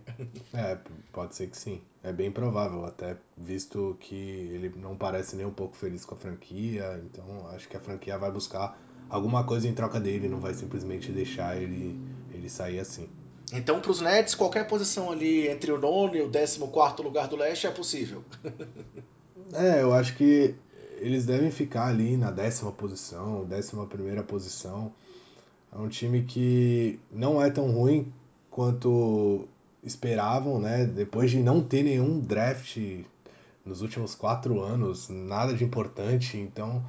É, pode ser que sim. É bem provável, até visto que ele não parece nem um pouco feliz com a franquia, então acho que a franquia vai buscar alguma coisa em troca dele, não vai simplesmente deixar ele, ele sair assim. Então, para os Nets, qualquer posição ali entre o nono e o décimo quarto lugar do leste é possível. <laughs> É, eu acho que eles devem ficar ali na décima posição, décima primeira posição. É um time que não é tão ruim quanto esperavam, né? Depois de não ter nenhum draft nos últimos quatro anos, nada de importante, então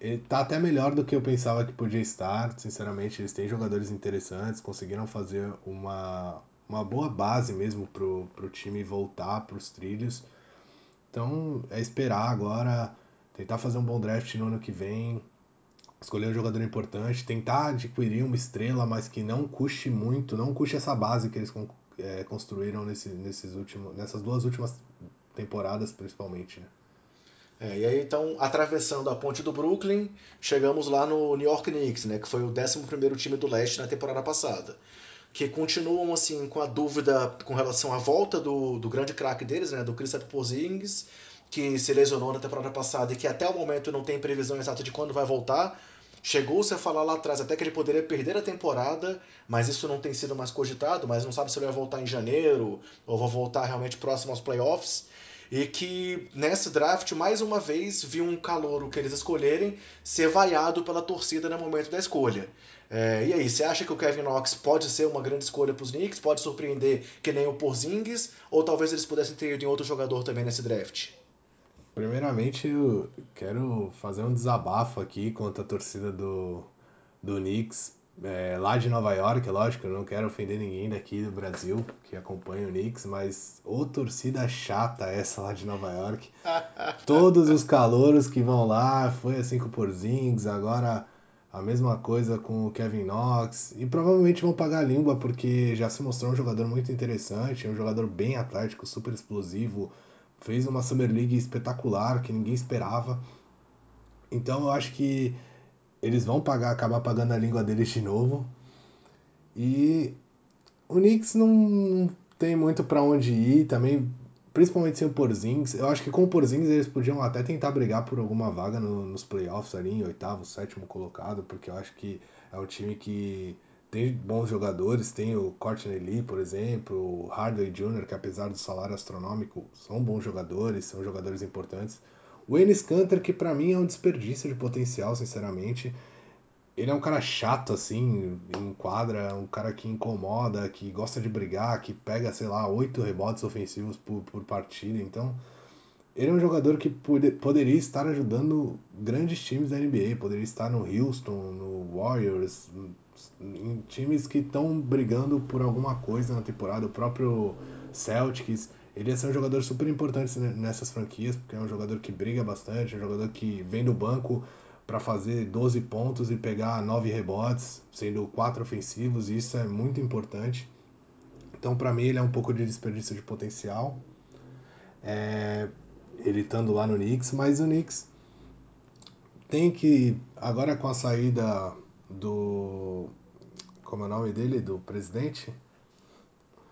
ele tá até melhor do que eu pensava que podia estar. Sinceramente, eles têm jogadores interessantes, conseguiram fazer uma, uma boa base mesmo pro, pro time voltar para os trilhos. Então é esperar agora, tentar fazer um bom draft no ano que vem, escolher um jogador importante, tentar adquirir uma estrela, mas que não custe muito, não custe essa base que eles é, construíram nesse, nesses últimos, nessas duas últimas temporadas, principalmente. Né? É, e aí, então, atravessando a ponte do Brooklyn, chegamos lá no New York Knicks, né, que foi o 11 time do leste na temporada passada que continuam assim com a dúvida com relação à volta do, do grande craque deles, né, do Kristaps Porzingis, que se lesionou na temporada passada e que até o momento não tem previsão exata de quando vai voltar. Chegou-se a falar lá atrás até que ele poderia perder a temporada, mas isso não tem sido mais cogitado, mas não sabe se ele vai voltar em janeiro ou vai voltar realmente próximo aos playoffs. E que nesse draft, mais uma vez, viu um calouro que eles escolherem ser vaiado pela torcida no momento da escolha. É, e aí, você acha que o Kevin Knox pode ser uma grande escolha para os Knicks? Pode surpreender que nem o Porzingis? Ou talvez eles pudessem ter ido em outro jogador também nesse draft? Primeiramente, eu quero fazer um desabafo aqui contra a torcida do, do Knicks, é, lá de Nova York, é lógico, eu não quero ofender ninguém daqui do Brasil que acompanha o Knicks, mas ô torcida chata essa lá de Nova York. <laughs> Todos os calouros que vão lá, foi assim com o Porzingis, agora a mesma coisa com o Kevin Knox. E provavelmente vão pagar a língua porque já se mostrou um jogador muito interessante, um jogador bem atlético, super explosivo. Fez uma Summer League espetacular que ninguém esperava. Então eu acho que eles vão pagar, acabar pagando a língua deles de novo. E o Knicks não tem muito para onde ir também principalmente sem o Porzingis. Eu acho que com o Porzingis eles podiam até tentar brigar por alguma vaga no, nos playoffs ali, em oitavo, sétimo colocado, porque eu acho que é um time que tem bons jogadores, tem o Courtney Lee, por exemplo, o Hardaway Jr., que apesar do salário astronômico, são bons jogadores, são jogadores importantes. O Enes Kanter, que para mim é um desperdício de potencial, sinceramente ele é um cara chato, assim, em quadra, um cara que incomoda, que gosta de brigar, que pega, sei lá, oito rebotes ofensivos por, por partida. Então, ele é um jogador que pode, poderia estar ajudando grandes times da NBA, poderia estar no Houston, no Warriors, em times que estão brigando por alguma coisa na temporada, o próprio Celtics. Ele ia ser um jogador super importante nessas franquias, porque é um jogador que briga bastante, é um jogador que vem do banco para fazer 12 pontos e pegar 9 rebotes, sendo 4 ofensivos, e isso é muito importante. Então, para mim, ele é um pouco de desperdício de potencial. É, ele estando lá no Knicks, mas o Knicks tem que, agora com a saída do. Como é o nome dele? Do presidente?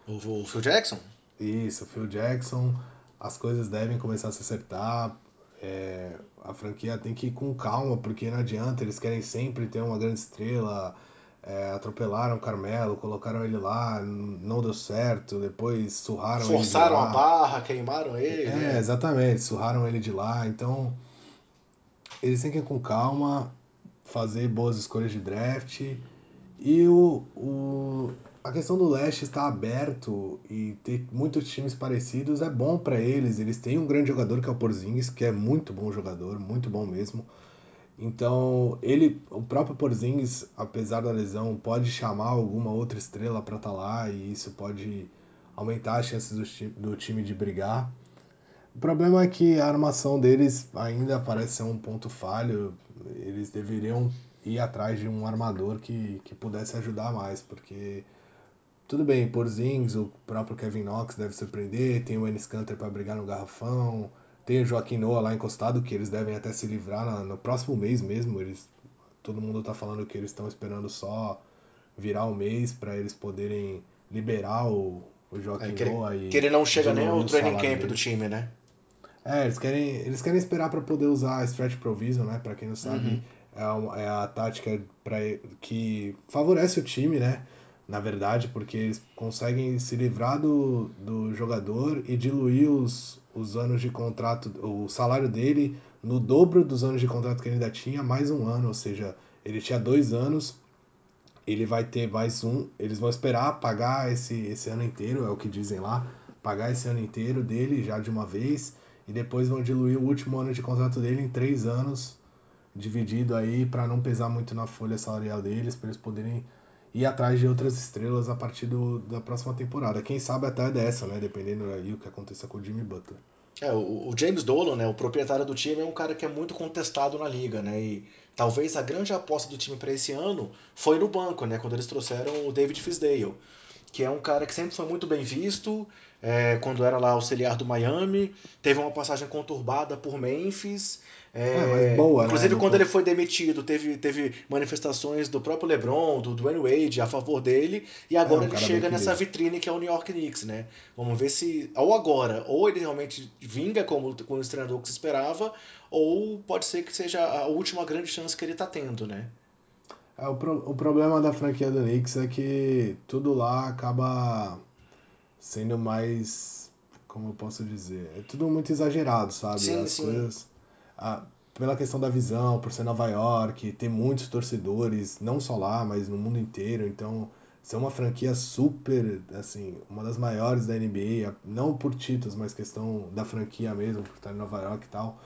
O Phil Jackson? Isso, Phil Jackson, as coisas devem começar a se acertar. É, a franquia tem que ir com calma, porque não adianta, eles querem sempre ter uma grande estrela. É, atropelaram o Carmelo, colocaram ele lá, não deu certo, depois surraram Forçaram ele a barra, queimaram ele. É, é. exatamente, surraram ele de lá. Então, eles têm que ir com calma, fazer boas escolhas de draft. E o, o, a questão do leste estar aberto e ter muitos times parecidos é bom para eles. Eles têm um grande jogador que é o Porzingis, que é muito bom jogador, muito bom mesmo. Então, ele, o próprio Porzingis, apesar da lesão, pode chamar alguma outra estrela para estar tá lá e isso pode aumentar as chances do, do time de brigar. O problema é que a armação deles ainda parece ser um ponto falho. Eles deveriam ir atrás de um armador que, que pudesse ajudar mais, porque tudo bem, Porzingis, o próprio Kevin Knox deve surpreender, tem o Ennis Canter para brigar no garrafão, tem o Joaquim Noah lá encostado, que eles devem até se livrar na, no próximo mês mesmo. Eles, todo mundo tá falando que eles estão esperando só virar o mês para eles poderem liberar o, o Joaquim é, que Noah. Ele, e que ele não chega nem ao training camp do time, né? É, eles querem, eles querem esperar para poder usar a stretch provision, né? Para quem não sabe, uhum. é, uma, é a tática pra, que favorece o time, né? Na verdade, porque eles conseguem se livrar do, do jogador e diluir os, os anos de contrato, o salário dele no dobro dos anos de contrato que ele ainda tinha, mais um ano, ou seja, ele tinha dois anos, ele vai ter mais um, eles vão esperar pagar esse, esse ano inteiro, é o que dizem lá, pagar esse ano inteiro dele já de uma vez e depois vão diluir o último ano de contrato dele em três anos, dividido aí para não pesar muito na folha salarial deles, para eles poderem ir atrás de outras estrelas a partir do, da próxima temporada. Quem sabe até dessa, né? Dependendo aí o que aconteça com o Jimmy Butler. É, o, o James Dolan, né, o proprietário do time, é um cara que é muito contestado na liga, né? E talvez a grande aposta do time para esse ano foi no banco, né? Quando eles trouxeram o David Fisdale, que é um cara que sempre foi muito bem visto, é, quando era lá auxiliar do Miami, teve uma passagem conturbada por Memphis. É, é boa, né, inclusive, né? quando ele foi demitido, teve, teve manifestações do próprio LeBron, do Dwayne Wade a favor dele, e agora é, um ele chega nessa vitrine que é o New York Knicks, né? Vamos ver se, ou agora, ou ele realmente vinga como, como o treinador que se esperava, ou pode ser que seja a última grande chance que ele está tendo, né? É, o, pro, o problema da franquia do Knicks é que tudo lá acaba sendo mais. Como eu posso dizer? É tudo muito exagerado, sabe? Sim, As sim. coisas. A, pela questão da visão, por ser Nova York, ter muitos torcedores, não só lá, mas no mundo inteiro. Então, ser uma franquia super, assim, uma das maiores da NBA, não por títulos, mas questão da franquia mesmo, por estar em Nova York e tal.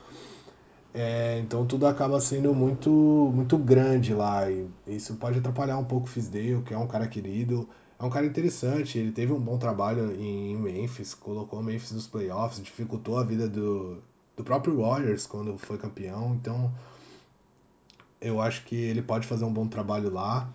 É, então tudo acaba sendo muito muito grande lá e isso pode atrapalhar um pouco o Fisdale, que é um cara querido, é um cara interessante, ele teve um bom trabalho em Memphis, colocou o Memphis nos playoffs, dificultou a vida do, do próprio Warriors quando foi campeão, então eu acho que ele pode fazer um bom trabalho lá.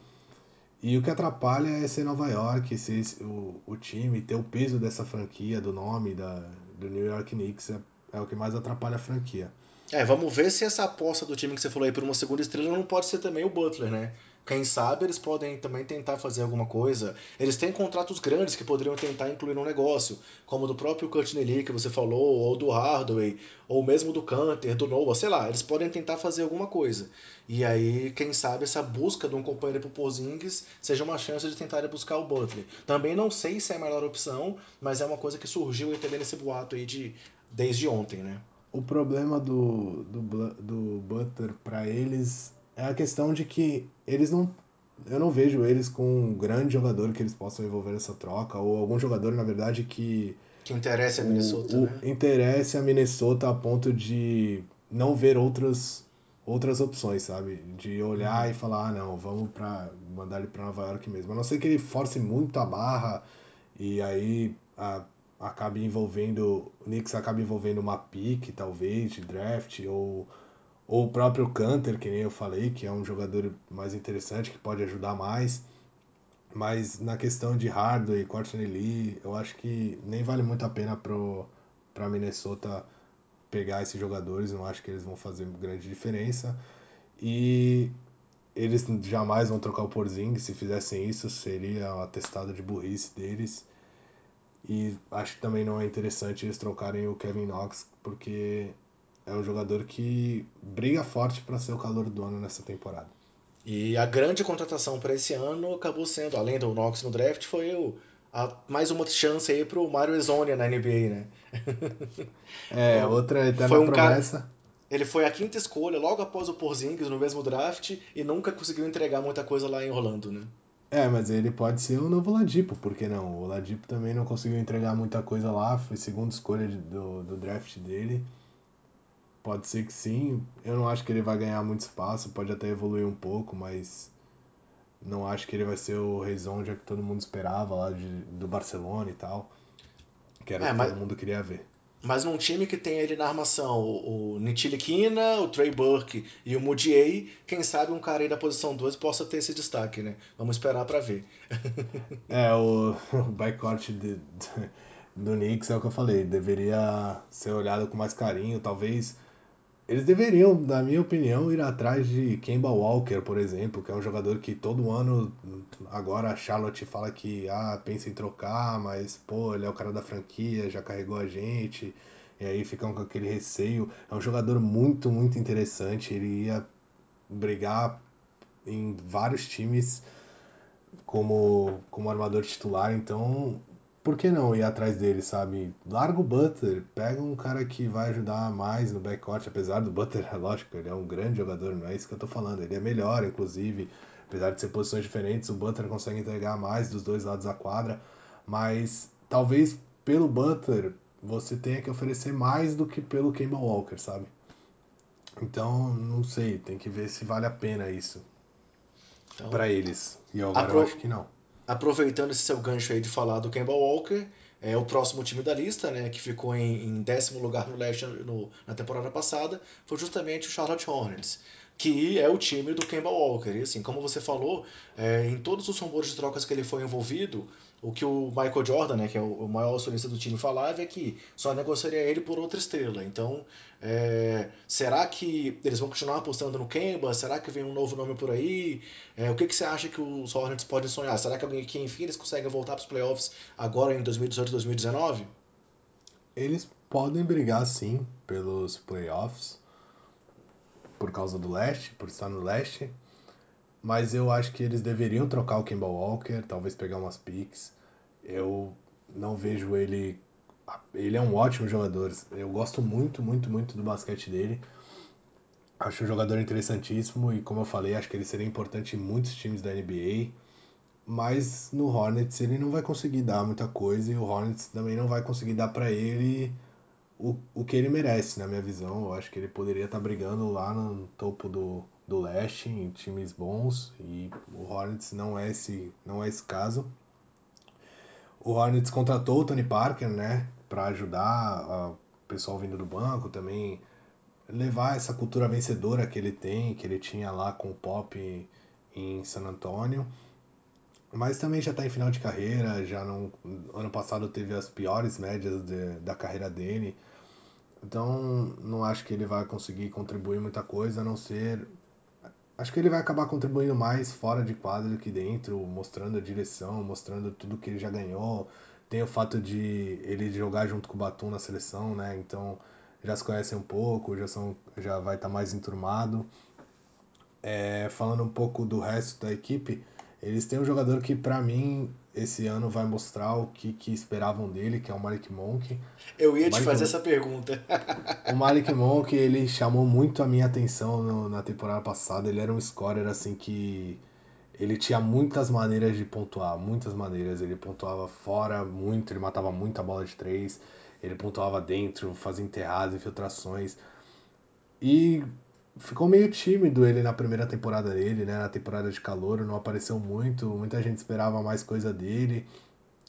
E o que atrapalha é ser Nova York, ser o, o time, ter o peso dessa franquia, do nome da, do New York Knicks, é, é o que mais atrapalha a franquia. É, vamos ver se essa aposta do time que você falou aí por uma segunda estrela não pode ser também o Butler, né? Quem sabe eles podem também tentar fazer alguma coisa. Eles têm contratos grandes que poderiam tentar incluir no negócio, como do próprio Lee que você falou, ou do Hardaway, ou mesmo do Canter, do Noah, sei lá. Eles podem tentar fazer alguma coisa. E aí, quem sabe essa busca de um companheiro pro Porzingis seja uma chance de tentarem buscar o Butler. Também não sei se é a melhor opção, mas é uma coisa que surgiu entendendo esse boato aí de desde ontem, né? o problema do, do, do Butler para eles é a questão de que eles não. Eu não vejo eles com um grande jogador que eles possam envolver nessa troca, ou algum jogador, na verdade, que. Que interesse a Minnesota. O, né? interesse a Minnesota a ponto de não ver outras, outras opções, sabe? De olhar uhum. e falar, ah, não, vamos pra, mandar ele para Nova York mesmo. A não ser que ele force muito a barra e aí a acabe envolvendo, o Knicks acabe envolvendo uma pick, talvez, de draft, ou, ou o próprio Canter, que nem eu falei, que é um jogador mais interessante, que pode ajudar mais. Mas na questão de Hardway e Courtney Lee, eu acho que nem vale muito a pena pro, pra Minnesota pegar esses jogadores, não acho que eles vão fazer grande diferença. E eles jamais vão trocar o Porzingis, se fizessem isso seria um atestado de burrice deles. E acho que também não é interessante eles trocarem o Kevin Knox, porque é um jogador que briga forte para ser o calor do ano nessa temporada. E a grande contratação para esse ano acabou sendo, além do Knox no draft, foi o, a, mais uma chance aí pro Mario Ezonia na NBA, né? <laughs> É, outra eterna Foi um promessa. cara- Ele foi a quinta escolha, logo após o Porzingis no mesmo draft, e nunca conseguiu entregar muita coisa lá em Orlando, né? É, mas ele pode ser o novo Ladipo, por que não? O Ladipo também não conseguiu entregar muita coisa lá, foi segunda escolha de- do, do draft dele. Pode ser que sim. Eu não acho que ele vai ganhar muito espaço, pode até evoluir um pouco, mas não acho que ele vai ser o Rezonja que todo mundo esperava lá de, do Barcelona e tal. Que era É, o que mas- todo mundo queria ver. Mas num time que tem ele na armação o, o Nitilikina, o Trey Burke e o Mudiay, quem sabe um cara aí da posição 2 possa ter esse destaque, né? Vamos esperar pra ver. <laughs> É, o, <laughs> o backcourt de- de- do Knicks é o que eu falei, deveria ser olhado com mais carinho, talvez. Eles deveriam, na minha opinião, ir atrás de Kemba Walker, por exemplo, que é um jogador que todo ano, agora a Charlotte fala que ah, pensa em trocar, mas pô, ele é o cara da franquia, já carregou a gente, e aí ficam com aquele receio. É um jogador muito, muito interessante, ele ia brigar em vários times como, como armador titular, então por que não ir atrás dele, sabe? Larga o Butler, pega um cara que vai ajudar mais no backcourt, apesar do Butler, <laughs> é lógico, ele é um grande jogador, não é isso que eu tô falando, ele é melhor, inclusive, apesar de ser posições diferentes, o Butler consegue entregar mais dos dois lados da quadra, mas talvez pelo Butler você tenha que oferecer mais do que pelo Kemba Walker, sabe? Então, não sei, tem que ver se vale a pena isso Então, pra eles. E agora Apro- eu acho que não. Aproveitando esse seu gancho aí de falar do Kemba Walker, é o próximo time da lista, né, que ficou em, em décimo lugar no leste no- na temporada passada, foi justamente o Charlotte Hornets, que é o time do Kemba Walker. E assim, como você falou, é, em todos os rumores de trocas que ele foi envolvido, o que o Michael Jordan, né, que é o, maior acionista do time, falava é que só negociaria ele por outra estrela. Então, é, será que eles vão continuar apostando no Kemba? Será que vem um novo nome por aí? É, o que, que você acha que os Hornets podem sonhar? Será que alguém que enfim eles conseguem voltar para os playoffs agora em 2018 2019? Eles podem brigar sim pelos playoffs por causa do leste, por estar no leste, mas eu acho que eles deveriam trocar o Kemba Walker, talvez pegar umas picks. Eu não vejo ele. Ele é um ótimo jogador. Eu gosto muito, muito, muito do basquete dele. Acho um jogador interessantíssimo e, como eu falei, acho que ele seria importante em muitos times da NBA. Mas no Hornets ele não vai conseguir dar muita coisa e o Hornets também não vai conseguir dar pra ele o, o que ele merece, na minha visão. Eu acho que ele poderia estar brigando lá no topo do, do leste, em times bons, e o Hornets não é esse, não é esse caso. O Hornets contratou o Tony Parker, né, para ajudar o pessoal vindo do banco também levar essa cultura vencedora que ele tem, que ele tinha lá com o Pop em San Antonio. Mas também já está em final de carreira, já não. Ano passado teve as piores médias de- da carreira dele. Então não acho que ele vai conseguir contribuir muita coisa, a não ser. Acho que ele vai acabar contribuindo mais fora de quadra do que dentro, mostrando a direção, mostrando tudo que ele já ganhou. Tem o fato de ele jogar junto com o Batum na seleção, né? Então já se conhecem um pouco, já, são, já vai estar mais enturmado. É, falando um pouco do resto da equipe, eles têm um jogador que pra mim esse ano vai mostrar o que, que esperavam dele, que é o Malik Monk. Eu ia te fazer Monk. essa pergunta. <laughs> O Malik Monk, ele chamou muito a minha atenção no- na temporada passada. Ele era um scorer assim que ele tinha muitas maneiras de pontuar, muitas maneiras. Ele pontuava fora muito, ele matava muita bola de três, ele pontuava dentro, fazia enterradas, infiltrações. E ficou meio tímido ele na primeira temporada dele, né? Na temporada de calor, não apareceu muito, muita gente esperava mais coisa dele.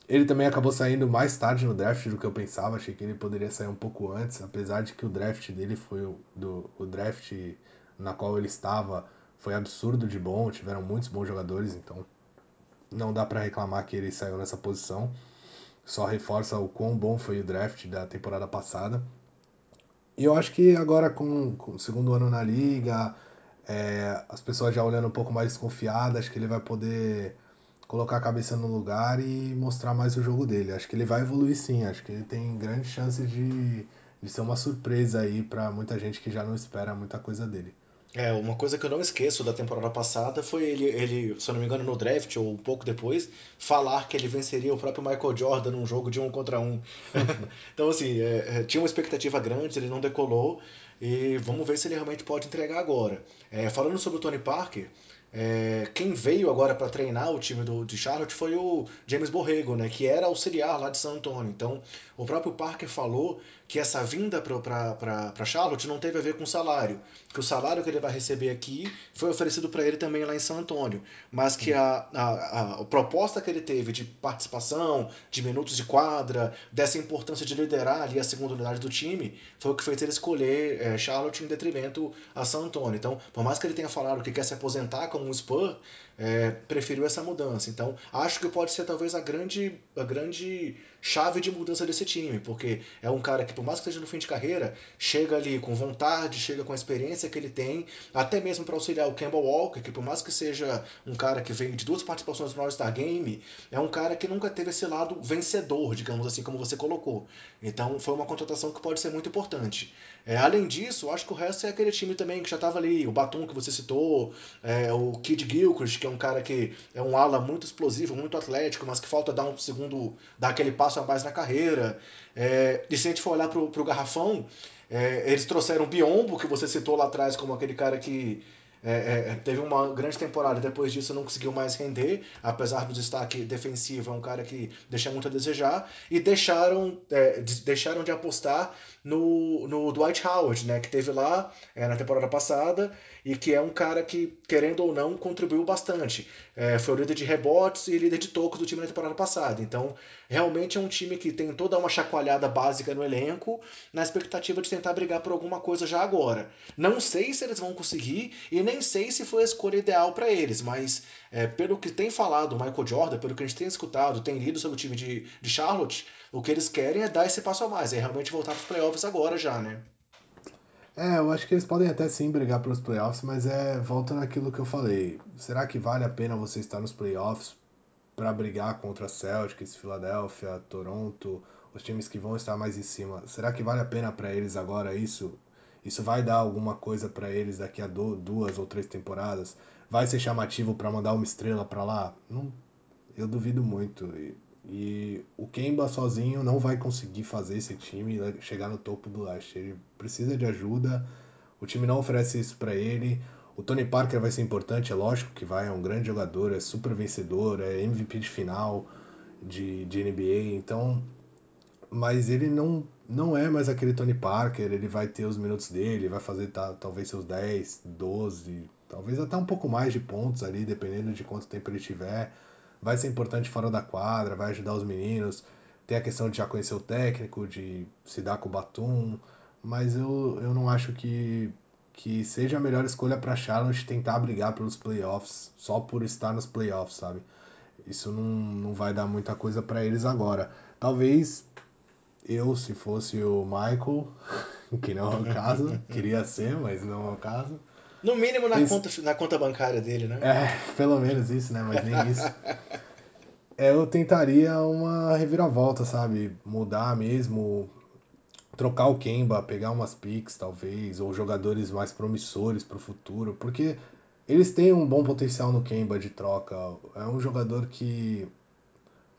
Ele também acabou saindo mais tarde no draft do que eu pensava, achei que ele poderia sair um pouco antes, apesar de que o draft dele foi o, do, o draft na qual ele estava foi absurdo de bom, tiveram muitos bons jogadores, então não dá pra reclamar que ele saiu nessa posição. Só reforça o quão bom foi o draft da temporada passada. E eu acho que agora com, com o segundo ano na liga, é, as pessoas já olhando um pouco mais desconfiadas, acho que ele vai poder colocar a cabeça no lugar e mostrar mais o jogo dele. Acho que ele vai evoluir sim, acho que ele tem grandes chances de, de ser uma surpresa aí para muita gente que já não espera muita coisa dele. É, uma coisa que eu não esqueço da temporada passada foi ele, ele, se eu não me engano, no draft ou um pouco depois, falar que ele venceria o próprio Michael Jordan num jogo de um contra um. <laughs> então, assim, é, é, tinha uma expectativa grande, ele não decolou e vamos ver se ele realmente pode entregar agora. É, falando sobre o Tony Parker, é, quem veio agora para treinar o time do, de Charlotte foi o James Borrego, né, que era auxiliar lá de San Antonio. Então, o próprio Parker falou que essa vinda para Charlotte não teve a ver com salário, que o salário que ele vai receber aqui foi oferecido para ele também lá em San Antônio, mas que a, a, a, proposta que ele teve de participação, de minutos de quadra, dessa importância de liderar ali a segunda unidade do time, foi o que fez ele escolher é, Charlotte em detrimento a San Antônio. Então, por mais que ele tenha falado que quer se aposentar como um Spur, é, preferiu essa mudança. Então, acho que pode ser talvez a grande, a grande chave de mudança desse time, porque é um cara que, por mais que esteja no fim de carreira, chega ali com vontade, chega com a experiência que ele tem, até mesmo para auxiliar o Campbell Walker, que por mais que seja um cara que vem de duas participações no All-Star Game, é um cara que nunca teve esse lado vencedor, digamos assim, como você colocou. Então, foi uma contratação que pode ser muito importante. É, além disso, acho que o resto é aquele time também que já estava ali, o Batum que você citou, é, o Kid Gilchrist, que é um cara que é um ala muito explosivo, muito atlético, mas que falta dar um segundo, dar aquele passo a mais na carreira. É, e se a gente for olhar pro, pro garrafão, é, eles trouxeram o Biombo, que você citou lá atrás como aquele cara que é, é, teve uma grande temporada, depois disso não conseguiu mais render, apesar do destaque defensivo, é um cara que deixa muito a desejar, e deixaram, é, de, deixaram de apostar no, no Dwight Howard, né, que teve lá é, na temporada passada, e que é um cara que, querendo ou não, contribuiu bastante. É, foi o líder de rebotes e líder de tocos do time na temporada passada. Então, realmente é um time que tem toda uma chacoalhada básica no elenco, na expectativa de tentar brigar por alguma coisa já agora. Não sei se eles vão conseguir e nem sei se foi a escolha ideal para eles, mas é, pelo que tem falado o Michael Jordan, pelo que a gente tem escutado, tem lido sobre o time de, de Charlotte, o que eles querem é dar esse passo a mais, é realmente voltar para os playoffs agora já, né? É, eu acho que eles podem até sim brigar pelos playoffs, mas é volta naquilo que eu falei. Será que vale a pena você estar nos playoffs para brigar contra Celtics, Philadelphia, Toronto, os times que vão estar mais em cima? Será que vale a pena para eles agora isso? Isso vai dar alguma coisa para eles daqui a duas ou três temporadas? Vai ser chamativo para mandar uma estrela para lá? Não, eu duvido muito. E, e o Kemba sozinho não vai conseguir fazer esse time chegar no topo do leste. Ele precisa de ajuda. O time não oferece isso para ele. O Tony Parker vai ser importante, é lógico que vai, é um grande jogador, é super vencedor, é MVP de final de, de NBA, então. Mas ele não, não é mais aquele Tony Parker, ele vai ter os minutos dele, vai fazer tá, talvez seus 10, 12, talvez até um pouco mais de pontos ali, dependendo de quanto tempo ele tiver vai ser importante fora da quadra, vai ajudar os meninos. Tem a questão de já conhecer o técnico, de se dar com o Batum, mas eu, eu não acho que, que seja a melhor escolha para Charlotte tentar brigar pelos playoffs só por estar nos playoffs, sabe? Isso não, não vai dar muita coisa para eles agora. Talvez eu, se fosse o Michael, <laughs> que não é o caso, queria ser, mas não é o caso no mínimo na, conta, na conta bancária dele, né? É, pelo menos isso, né? Mas nem isso. É, eu tentaria uma reviravolta, sabe? Mudar mesmo, trocar o Kemba, pegar umas picks talvez, ou jogadores mais promissores para o futuro, porque eles têm um bom potencial no Kemba de troca. É um jogador que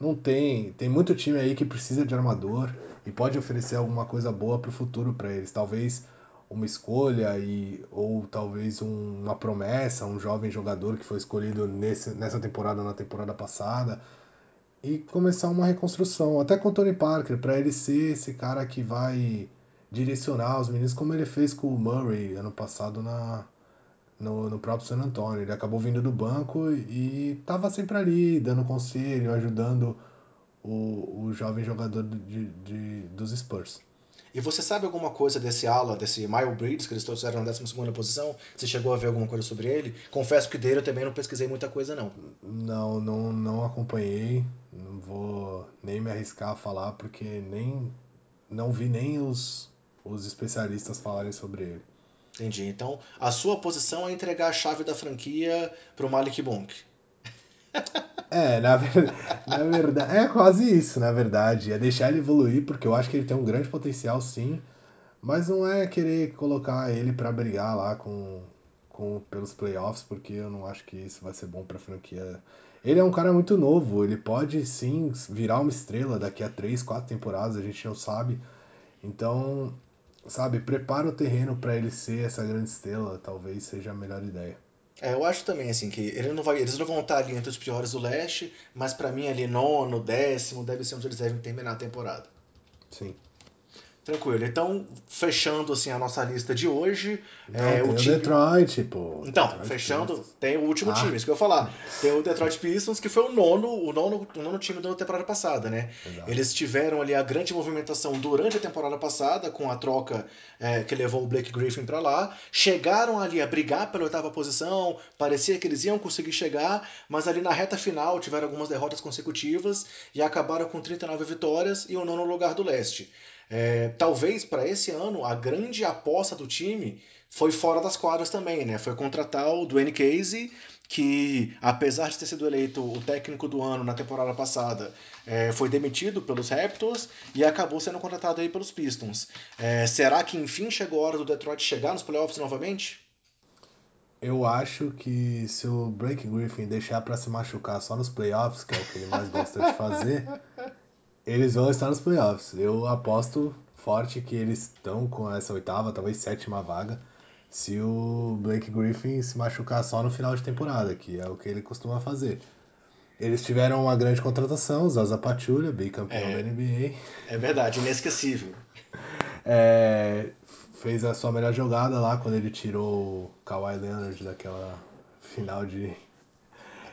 não tem, tem muito time aí que precisa de armador e pode oferecer alguma coisa boa para o futuro para eles. Talvez uma escolha e ou talvez um, uma promessa, um jovem jogador que foi escolhido nesse, nessa temporada na temporada passada e começar uma reconstrução, até com o Tony Parker, para ele ser esse cara que vai direcionar os meninos como ele fez com o Murray ano passado na no, no próprio San Antonio. Ele acabou vindo do banco e estava sempre ali, dando conselho, ajudando o, o jovem jogador de, de, dos Spurs. E você sabe alguma coisa desse ala, desse Mile Breeds, que eles trouxeram na 12 posição? Você chegou a ver alguma coisa sobre ele? Confesso que dele eu também não pesquisei muita coisa, não. Não, não, não acompanhei. Não vou nem me arriscar a falar, porque nem não vi nem os, os especialistas falarem sobre ele. Entendi. Então, a sua posição é entregar a chave da franquia pro Malik Monk. É, na, <laughs> na verdade, é quase isso, na verdade. É deixar ele evoluir, porque eu acho que ele tem um grande potencial, sim. Mas não é querer colocar ele para brigar lá com, com pelos playoffs, porque eu não acho que isso vai ser bom para a franquia. Ele é um cara muito novo, ele pode sim virar uma estrela daqui a 3, 4 temporadas, a gente não sabe. Então, sabe, prepara o terreno para ele ser essa grande estrela, talvez seja a melhor ideia. É, eu acho também, assim, que ele não vai, eles não vão estar ali entre os piores do leste, mas para mim ali nono, décimo, deve ser onde eles devem terminar a temporada. Sim. Tranquilo. Então, fechando assim a nossa lista de hoje, não, é, o, time... Detroit, pô. Então, Detroit fechando, Pistons. tem o último ah. time, isso que eu ia falar. Tem o Detroit Pistons, que foi o nono, o nono, o nono time da temporada passada, né? Exato. Eles tiveram ali a grande movimentação durante a temporada passada, com a troca é, que levou o Blake Griffin para lá. Chegaram ali a brigar pela oitava posição, parecia que eles iam conseguir chegar, mas ali na reta final tiveram algumas derrotas consecutivas e acabaram com 39 vitórias e o nono lugar do leste. É, talvez para esse ano a grande aposta do time foi fora das quadras também, né? Foi contratar o Dwayne Casey, que apesar de ter sido eleito o técnico do ano na temporada passada, é, foi demitido pelos Raptors e acabou sendo contratado aí pelos Pistons. É, será que enfim chegou a hora do Detroit chegar nos playoffs novamente? Eu acho que se o Blake Griffin deixar para se machucar só nos playoffs, que é o que ele mais gosta de fazer, <laughs> eles vão estar nos playoffs. Eu aposto forte que eles estão com essa oitava, talvez sétima vaga, se o Blake Griffin se machucar só no final de temporada, que é o que ele costuma fazer. Eles tiveram uma grande contratação, Zaza Pachulia, bicampeão é, da NBA. É verdade, inesquecível. <laughs> É, fez a sua melhor jogada lá quando ele tirou o Kawhi Leonard daquela final de,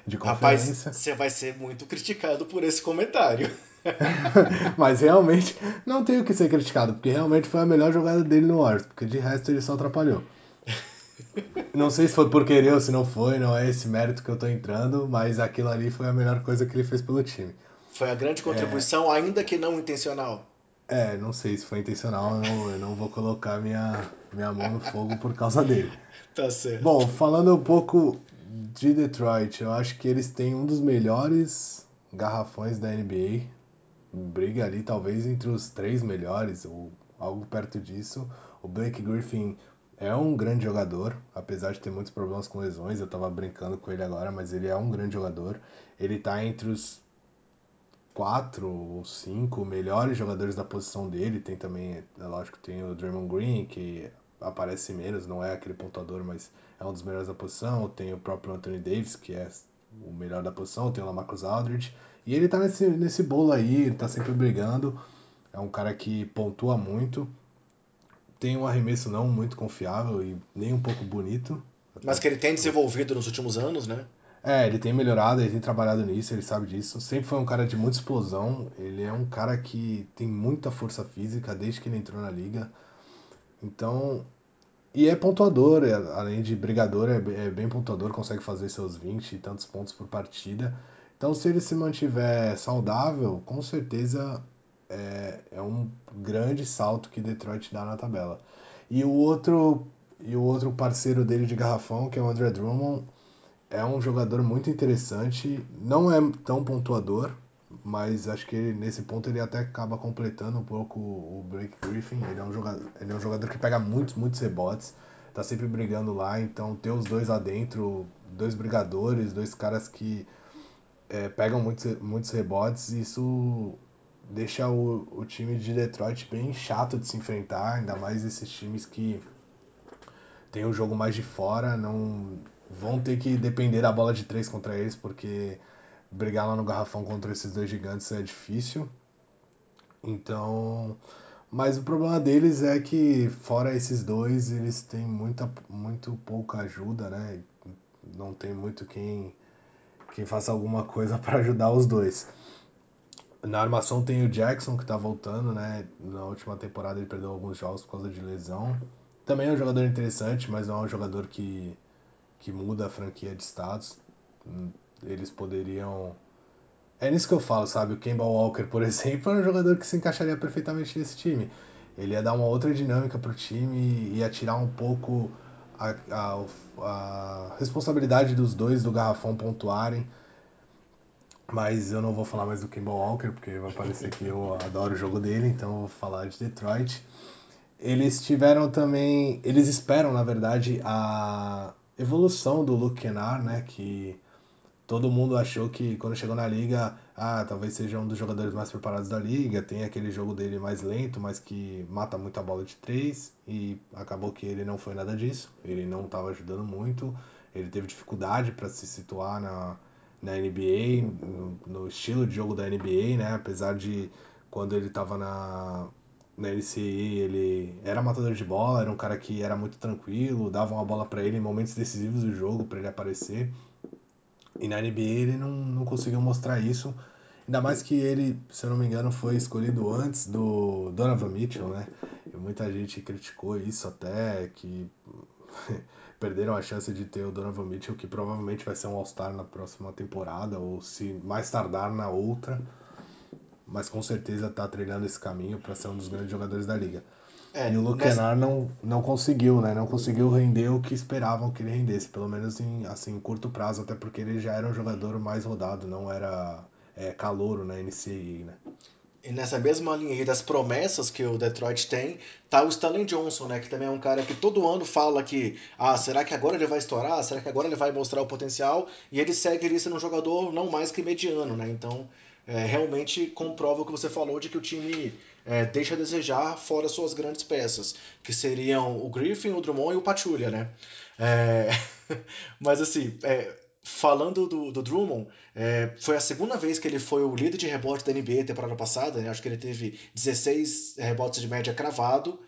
de conferência. Rapaz, você vai ser muito criticado por esse comentário. <laughs> Mas realmente não tem o que ser criticado, porque realmente foi a melhor jogada dele no Warriors, porque de resto ele só atrapalhou. Não sei se foi por querer ou se não foi, não é esse mérito que eu tô entrando, mas aquilo ali foi a melhor coisa que ele fez pelo time. Foi a grande contribuição, é... ainda que não intencional. É, não sei se foi intencional, eu não, eu não vou colocar minha, minha mão no fogo por causa dele. <laughs> Tá certo. Bom, falando um pouco de Detroit, eu acho que eles têm um dos melhores garrafões da NBA briga ali talvez entre os três melhores ou algo perto disso. O Blake Griffin é um grande jogador, apesar de ter muitos problemas com lesões. Eu tava brincando com ele agora, mas ele é um grande jogador. Ele tá entre os quatro ou cinco melhores jogadores da posição dele. Tem também, é lógico, tem o Draymond Green, que aparece menos, não é aquele pontuador, mas é um dos melhores da posição. Tem o próprio Anthony Davis, que é o melhor da posição. Tem o Lamarcus Aldridge. E ele tá nesse, nesse bolo aí, ele tá sempre brigando. É um cara que pontua muito. Tem um arremesso não muito confiável e nem um pouco bonito. Mas que ele tem desenvolvido nos últimos anos, né? É, ele tem melhorado, ele tem trabalhado nisso, ele sabe disso. Sempre foi um cara de muita explosão. Ele é um cara que tem muita força física desde que ele entrou na liga. Então. E é pontuador, é, além de brigador, é, é bem pontuador, consegue fazer seus 20 e tantos pontos por partida. Então, se ele se mantiver saudável, com certeza é, é um grande salto que Detroit dá na tabela. E o outro e o outro parceiro dele de garrafão, que é o André Drummond, é um jogador muito interessante. Não é tão pontuador, mas acho que ele, nesse ponto ele até acaba completando um pouco o Blake Griffin. Ele é um jogador, ele é um jogador que pega muitos, muitos rebotes, tá sempre brigando lá. Então, ter os dois lá dentro, dois brigadores, dois caras que é, pegam muitos, muitos rebotes e isso deixa o, o time de Detroit bem chato de se enfrentar, ainda mais esses times que tem o jogo mais de fora, não vão ter que depender da bola de três contra eles, porque brigar lá no garrafão contra esses dois gigantes é difícil. Então, mas o problema deles é que fora esses dois, eles têm muita muito pouca ajuda, né? Não tem muito quem quem faça alguma coisa <laughs> para ajudar os dois. Na armação tem o Jackson, que está voltando, né? Na última temporada ele perdeu alguns jogos por causa de lesão. Também é um jogador interessante, mas não é um jogador que, que muda a franquia de status. Eles poderiam. É nisso que eu falo, sabe? O Kemba Walker, por <laughs> exemplo, é um jogador que se encaixaria perfeitamente nesse time. Ele ia dar uma outra dinâmica pro time, ia tirar um pouco a, a, a responsabilidade dos dois do garrafão pontuarem. Mas eu não vou falar mais do Kemba Walker, porque vai parecer que eu adoro o jogo dele, então eu vou falar de Detroit. Eles tiveram também. Eles esperam, na verdade, a evolução do Luke Kennard, né? Que todo mundo achou que quando chegou na liga, ah, talvez seja um dos jogadores mais preparados da liga, tem aquele jogo dele mais lento, mas que mata muito a bola de três, e acabou que ele não foi nada disso, ele não estava ajudando muito, ele teve dificuldade para se situar na, na NBA, no, no, estilo de jogo da NBA, né? Apesar de quando ele estava na, na NCAA ele era matador de bola, era um cara que era muito tranquilo, davam a bola para ele em momentos decisivos do jogo para ele aparecer. E na NBA ele não, não conseguiu mostrar isso. Ainda mais que ele, se eu não me engano, foi escolhido antes do Donovan Mitchell, né? E muita gente criticou isso até, que <laughs> perderam a chance de ter o Donovan Mitchell, que provavelmente vai ser um All-Star na próxima temporada, ou se mais tardar na outra. Mas com certeza está treinando esse caminho para ser um dos grandes jogadores da liga. É, e o nessa... não, não conseguiu, né? Não conseguiu render o que esperavam que ele rendesse, pelo menos em assim, curto prazo, até porque ele já era um jogador mais rodado, não era é, calouro na NCAA, né? E nessa mesma linha aí das promessas que o Detroit tem, tá o Stanley Johnson, né? Que também é um cara que todo ano fala que, ah, será que agora ele vai estourar? Será que agora ele vai mostrar o potencial? E ele segue ali sendo um jogador não mais que mediano, né? Então, é, realmente comprova o que você falou de que o time é, deixa a desejar fora suas grandes peças, que seriam o Griffin, o Drummond e o Pachulia, né? É... <laughs> Mas assim, é, falando do, do Drummond, é, foi a segunda vez que ele foi o líder de rebote da NBA temporada passada, né? acho que ele teve 16 rebotes de média cravado,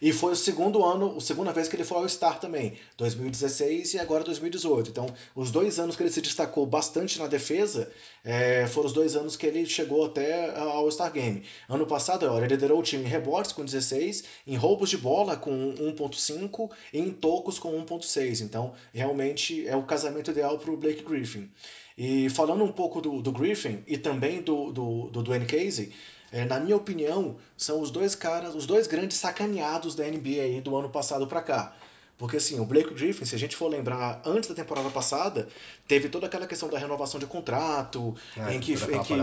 e foi o segundo ano, a segunda vez que ele foi ao Star também, 2016 e agora 2018. Então, os dois anos que ele se destacou bastante na defesa é, foram os dois anos que ele chegou até ao Star Game. Ano passado, olha, ele liderou o time em rebotes com 16, em roubos de bola com 1.5 e em tocos com 1.6. Então, realmente é o casamento ideal para o Blake Griffin. E falando um pouco do, do Griffin e também do, do, do Dwayne Casey, é, na minha opinião, são os dois caras, os dois grandes sacaneados da NBA aí do ano passado para cá. Porque assim, o Blake Griffin, se a gente for lembrar, antes da temporada passada, teve toda aquela questão da renovação de contrato, é, em que, em que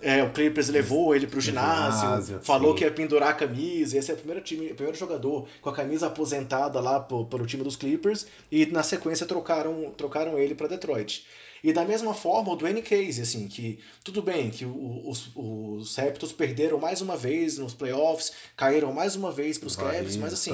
é, o Clippers levou ele para o ginásio, ginásio, falou sim. que ia pendurar a camisa, esse é o primeiro time, o primeiro jogador com a camisa aposentada lá para o time dos Clippers, e na sequência trocaram, trocaram ele para Detroit. E da mesma forma o Dwayne Case, assim, que tudo bem que os, os Raptors perderam mais uma vez nos playoffs, caíram mais uma vez para os Cavs, mas assim,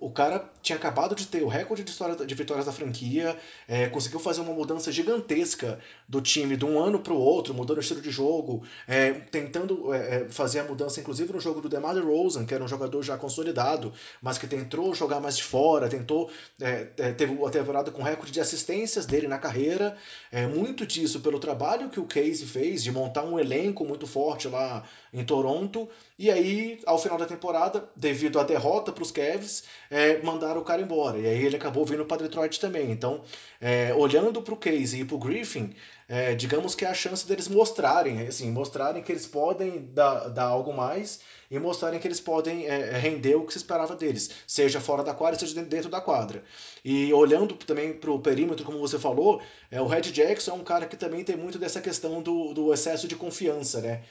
o cara tinha acabado de ter o recorde de, história, de vitórias da franquia, é, conseguiu fazer uma mudança gigantesca do time de um ano para o outro, mudando o estilo de jogo, é, tentando é, é, fazer a mudança, inclusive no jogo do DeMar DeRozan, que era um jogador já consolidado, mas que tentou jogar mais de fora, tentou, é, é, teve a temporada com recorde de assistências dele na carreira, é, muito disso pelo trabalho que o Casey fez de montar um elenco muito forte lá em Toronto. E aí, ao final da temporada, devido à derrota para os Cavs, é, mandaram o cara embora. E aí ele acabou vindo para Detroit também. Então, é, olhando para o Casey e para o Griffin, é, digamos que é a chance deles mostrarem, assim, mostrarem que eles podem dar, dar algo mais e mostrarem que eles podem é, é, render o que se esperava deles, seja fora da quadra, seja dentro da quadra. E olhando também para o perímetro, como você falou, é, o Red Jackson é um cara que também tem muito dessa questão do, do excesso de confiança, né?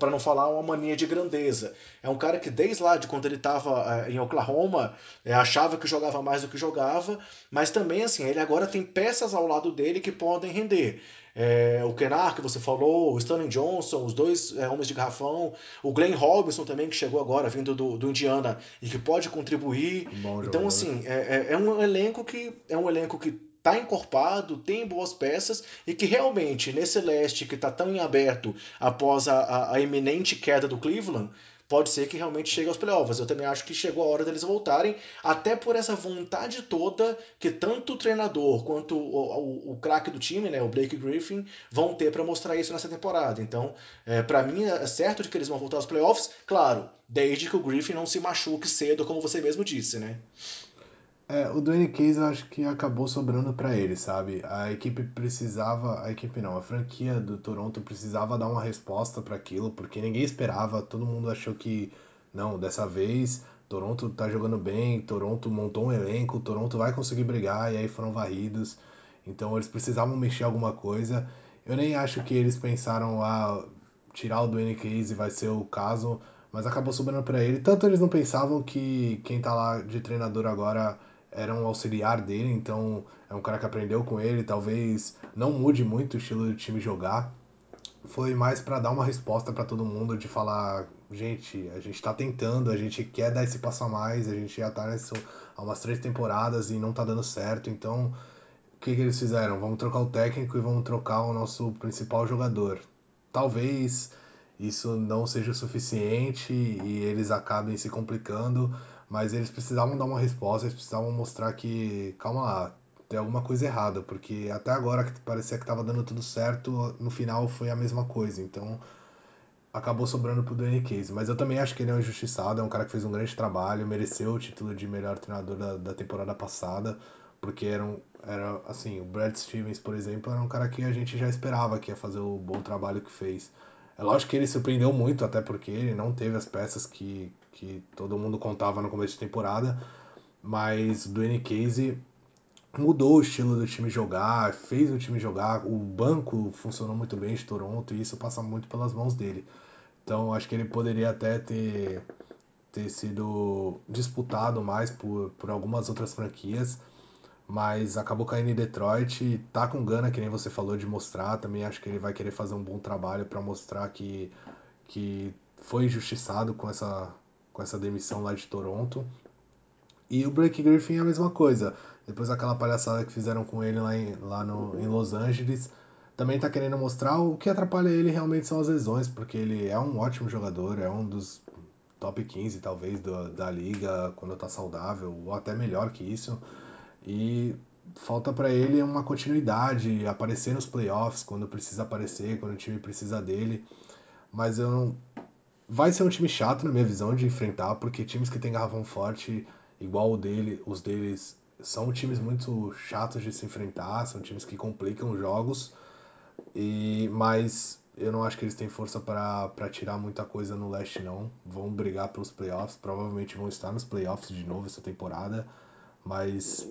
Para não falar uma mania de grandeza. É um cara que desde lá de quando ele estava é, em Oklahoma, é, achava que jogava mais do que jogava, mas também assim, ele agora tem peças ao lado dele que podem render. É, o Kenar, que você falou, o Stanley Johnson, os dois é, homens de garrafão, o Glenn Robinson também, que chegou agora, vindo do, do Indiana e que pode contribuir. então, assim, é, é, é um elenco que é um elenco que tá encorpado, tem boas peças e que realmente nesse leste que está tão em aberto após a, a, a iminente queda do Cleveland, pode ser que realmente chegue aos playoffs. Eu também acho que chegou a hora deles voltarem, até por essa vontade toda que tanto o treinador quanto o, o, o craque do time, né, o Blake Griffin, vão ter para mostrar isso nessa temporada. Então, é, para mim, é certo de que eles vão voltar aos playoffs, claro, desde que o Griffin não se machuque cedo, como você mesmo disse, né? É, o Dwayne Case eu acho que acabou sobrando para ele, sabe? A equipe precisava, a equipe não, a franquia do Toronto precisava dar uma resposta para aquilo, porque ninguém esperava, todo mundo achou que não, dessa vez Toronto tá jogando bem, Toronto montou um elenco, Toronto vai conseguir brigar e aí foram varridos. Então eles precisavam mexer alguma coisa Eu nem acho que eles pensaram a ah, tirar o Dwayne Case vai ser o caso, mas acabou sobrando para ele. Tanto eles não pensavam que quem tá lá de treinador agora era um auxiliar dele, então é um cara que aprendeu com ele, talvez não mude muito o estilo do time jogar. Foi mais para dar uma resposta para todo mundo de falar, gente, a gente tá tentando, a gente quer dar esse passo a mais, a gente já tá nessa, há umas três temporadas e não tá dando certo, então o que, que eles fizeram? Vamos trocar o técnico e vamos trocar o nosso principal jogador. Talvez isso não seja o suficiente e eles acabem se complicando, mas eles precisavam dar uma resposta, eles precisavam mostrar que, calma lá, tem alguma coisa errada, porque até agora que parecia que estava dando tudo certo, no final foi a mesma coisa. Então acabou sobrando pro Danny Case. Mas eu também acho que ele é um injustiçado, é um cara que fez um grande trabalho, mereceu o título de melhor treinador da, da temporada passada, porque era, um, era assim, o Brad Stevens, por exemplo, era um cara que a gente já esperava que ia fazer o bom trabalho que fez. É lógico que ele surpreendeu muito, até porque ele não teve as peças que, que todo mundo contava no começo de temporada, mas o Dwayne Casey mudou o estilo do time jogar, fez o time jogar, o banco funcionou muito bem de Toronto e isso passa muito pelas mãos dele. Então acho que ele poderia até ter, ter sido disputado mais por, por algumas outras franquias, mas acabou caindo em Detroit, tá com gana, que nem você falou, de mostrar. Também acho que ele vai querer fazer um bom trabalho para mostrar que, que foi injustiçado com essa, com essa demissão lá de Toronto. E o Blake Griffin é a mesma coisa. Depois daquela palhaçada que fizeram com ele lá, em, lá no, em Los Angeles, também tá querendo mostrar o que atrapalha ele realmente são as lesões, porque ele é um ótimo jogador, é um dos top 15 talvez do, da liga quando tá saudável, ou até melhor que isso. E falta para ele uma continuidade, aparecer nos playoffs quando precisa aparecer, quando o time precisa dele. Mas eu não. Vai ser um time chato, na minha visão, de enfrentar, porque times que tem garrafão forte, igual o dele, os deles, são times muito chatos de se enfrentar, são times que complicam jogos. E mas eu não acho que eles têm força para tirar muita coisa no leste não. Vão brigar pelos playoffs, provavelmente vão estar nos playoffs de novo essa temporada mas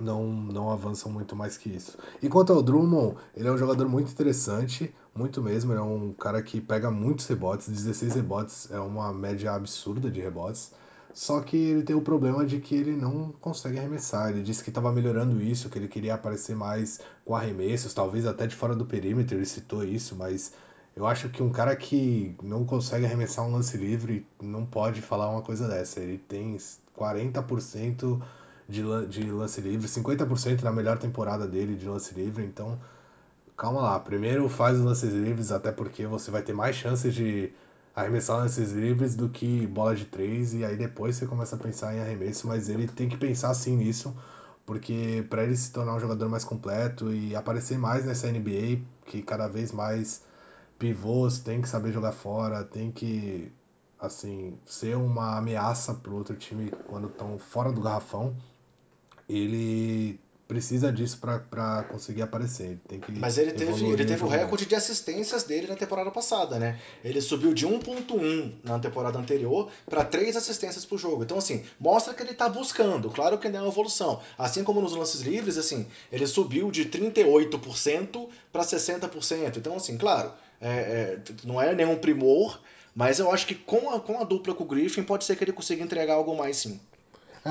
não, não avançam muito mais que isso. E quanto ao Drummond, ele é um jogador muito interessante, muito mesmo. Ele é um cara que pega muitos rebotes, 16 rebotes é uma média absurda de rebotes. Só que ele tem o problema de que ele não consegue arremessar. Ele disse que estava melhorando isso, que ele queria aparecer mais com arremessos, talvez até de fora do perímetro. Ele citou isso, mas eu acho que um cara que não consegue arremessar um lance livre não pode falar uma coisa dessa. Ele tem 40% de, de lance livre, 50% na melhor temporada dele de lance livre, então calma lá. Primeiro faz os lances livres, até porque você vai ter mais chances de arremessar lances livres do que bola de três, e aí depois você começa a pensar em arremesso, mas ele tem que pensar sim nisso, porque para ele se tornar um jogador mais completo e aparecer mais nessa NBA, que cada vez mais pivôs tem que saber jogar fora, tem que assim ser uma ameaça para outro time quando estão fora do garrafão ele precisa disso para conseguir aparecer. Tem que Mas ele teve, ele teve o recorde de assistências dele na temporada passada, né? Ele subiu de 1.1 na temporada anterior para 3 assistências por jogo. Então, assim, mostra que ele está buscando. Claro que não é uma evolução. Assim como nos lances livres, assim, ele subiu de 38% para 60%. Então, assim, claro, é, é, não é nenhum primor, mas eu acho que com a, com a dupla com o Griffin pode ser que ele consiga entregar algo mais sim.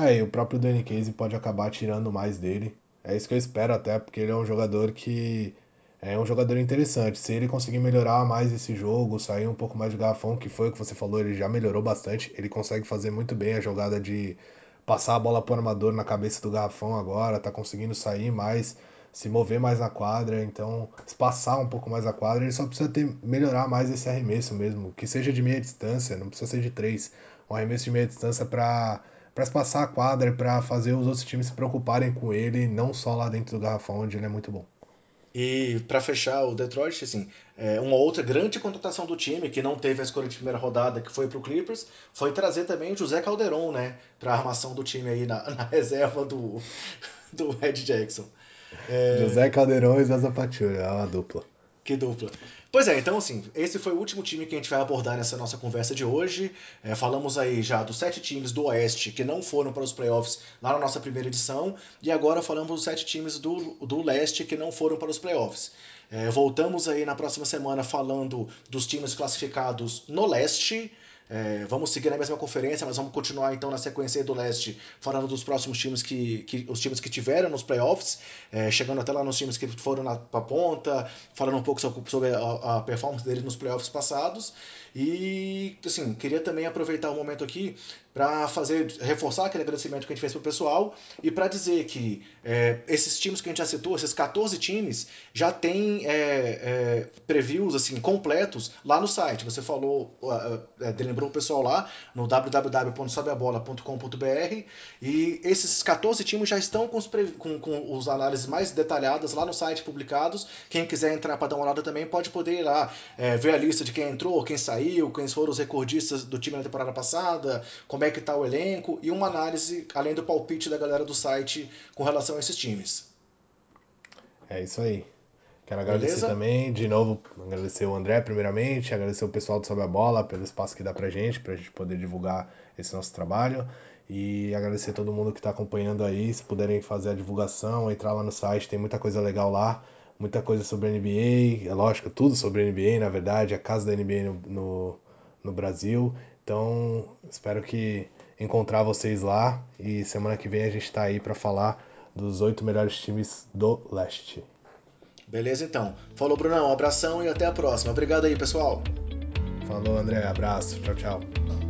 É, e o próprio Danny Casey pode acabar tirando mais dele. É isso que eu espero até, porque ele é um jogador que é um jogador interessante. Se ele conseguir melhorar mais esse jogo, sair um pouco mais de garrafão, que foi o que você falou, ele já melhorou bastante. Ele consegue fazer muito bem a jogada de passar a bola pro armador na cabeça do garrafão agora, tá conseguindo sair mais, se mover mais na quadra, então espaçar um pouco mais a quadra. Ele só precisa ter, melhorar mais esse arremesso mesmo, que seja de meia distância, não precisa ser de três. Um arremesso de meia distância para para passar a quadra, para fazer os outros times se preocuparem com ele, não só lá dentro do garrafão, onde ele é muito bom. E para fechar o Detroit, assim, é, uma outra grande contratação do time que não teve a escolha de primeira rodada, que foi para o Clippers, foi trazer também o José Calderon, né, para a armação do time aí na, <laughs> na reserva do do Red Jackson. É... José Calderon e Zaza Pachulia, é uma dupla. Que dupla. Pois é, então assim, esse foi o último time que a gente vai abordar nessa nossa conversa de hoje. É, falamos aí já dos sete times do Oeste que não foram para os playoffs lá na nossa primeira edição, e agora falamos dos sete times do, do Leste que não foram para os playoffs. É, voltamos aí na próxima semana falando dos times classificados no Leste. É, vamos seguir na mesma conferência, mas vamos continuar então na sequência do leste, falando dos próximos times que, que os times que tiveram nos playoffs, é, chegando até lá nos times que foram na pra ponta, falando um pouco sobre a, a performance deles nos playoffs passados. E assim, queria também aproveitar o momento aqui para fazer reforçar aquele agradecimento que a gente fez pro pessoal e para dizer que é, esses times que a gente já citou, esses 14 times, já tem é, é, previews assim completos lá no site. Você falou, uh, lembrou o pessoal lá no www.sobeabola.com.br e esses 14 times já estão com os, com, com os análises mais detalhadas lá no site publicados. Quem quiser entrar para dar uma olhada também pode poder ir lá é, ver a lista de quem entrou, quem saiu, quem foram os recordistas do time na temporada passada, como é é que está o elenco e uma análise, além do palpite da galera do site com relação a esses times. É isso aí. Quero agradecer Beleza? também, de novo, agradecer o André, primeiramente, agradecer o pessoal do Sobe a Bola pelo espaço que dá pra gente, pra gente poder divulgar esse nosso trabalho. E agradecer todo mundo que está acompanhando aí. Se puderem fazer a divulgação, entrar lá no site, tem muita coisa legal lá, muita coisa sobre a NBA, é lógico, tudo sobre a NBA, na verdade, a casa da NBA no, no, no Brasil. Então, espero que encontrar vocês lá e semana que vem a gente está aí para falar dos oito melhores times do leste. Beleza, então. Falou, Brunão. Um abração e até a próxima. Obrigado aí, pessoal. Falou, André. Abraço. Tchau, tchau.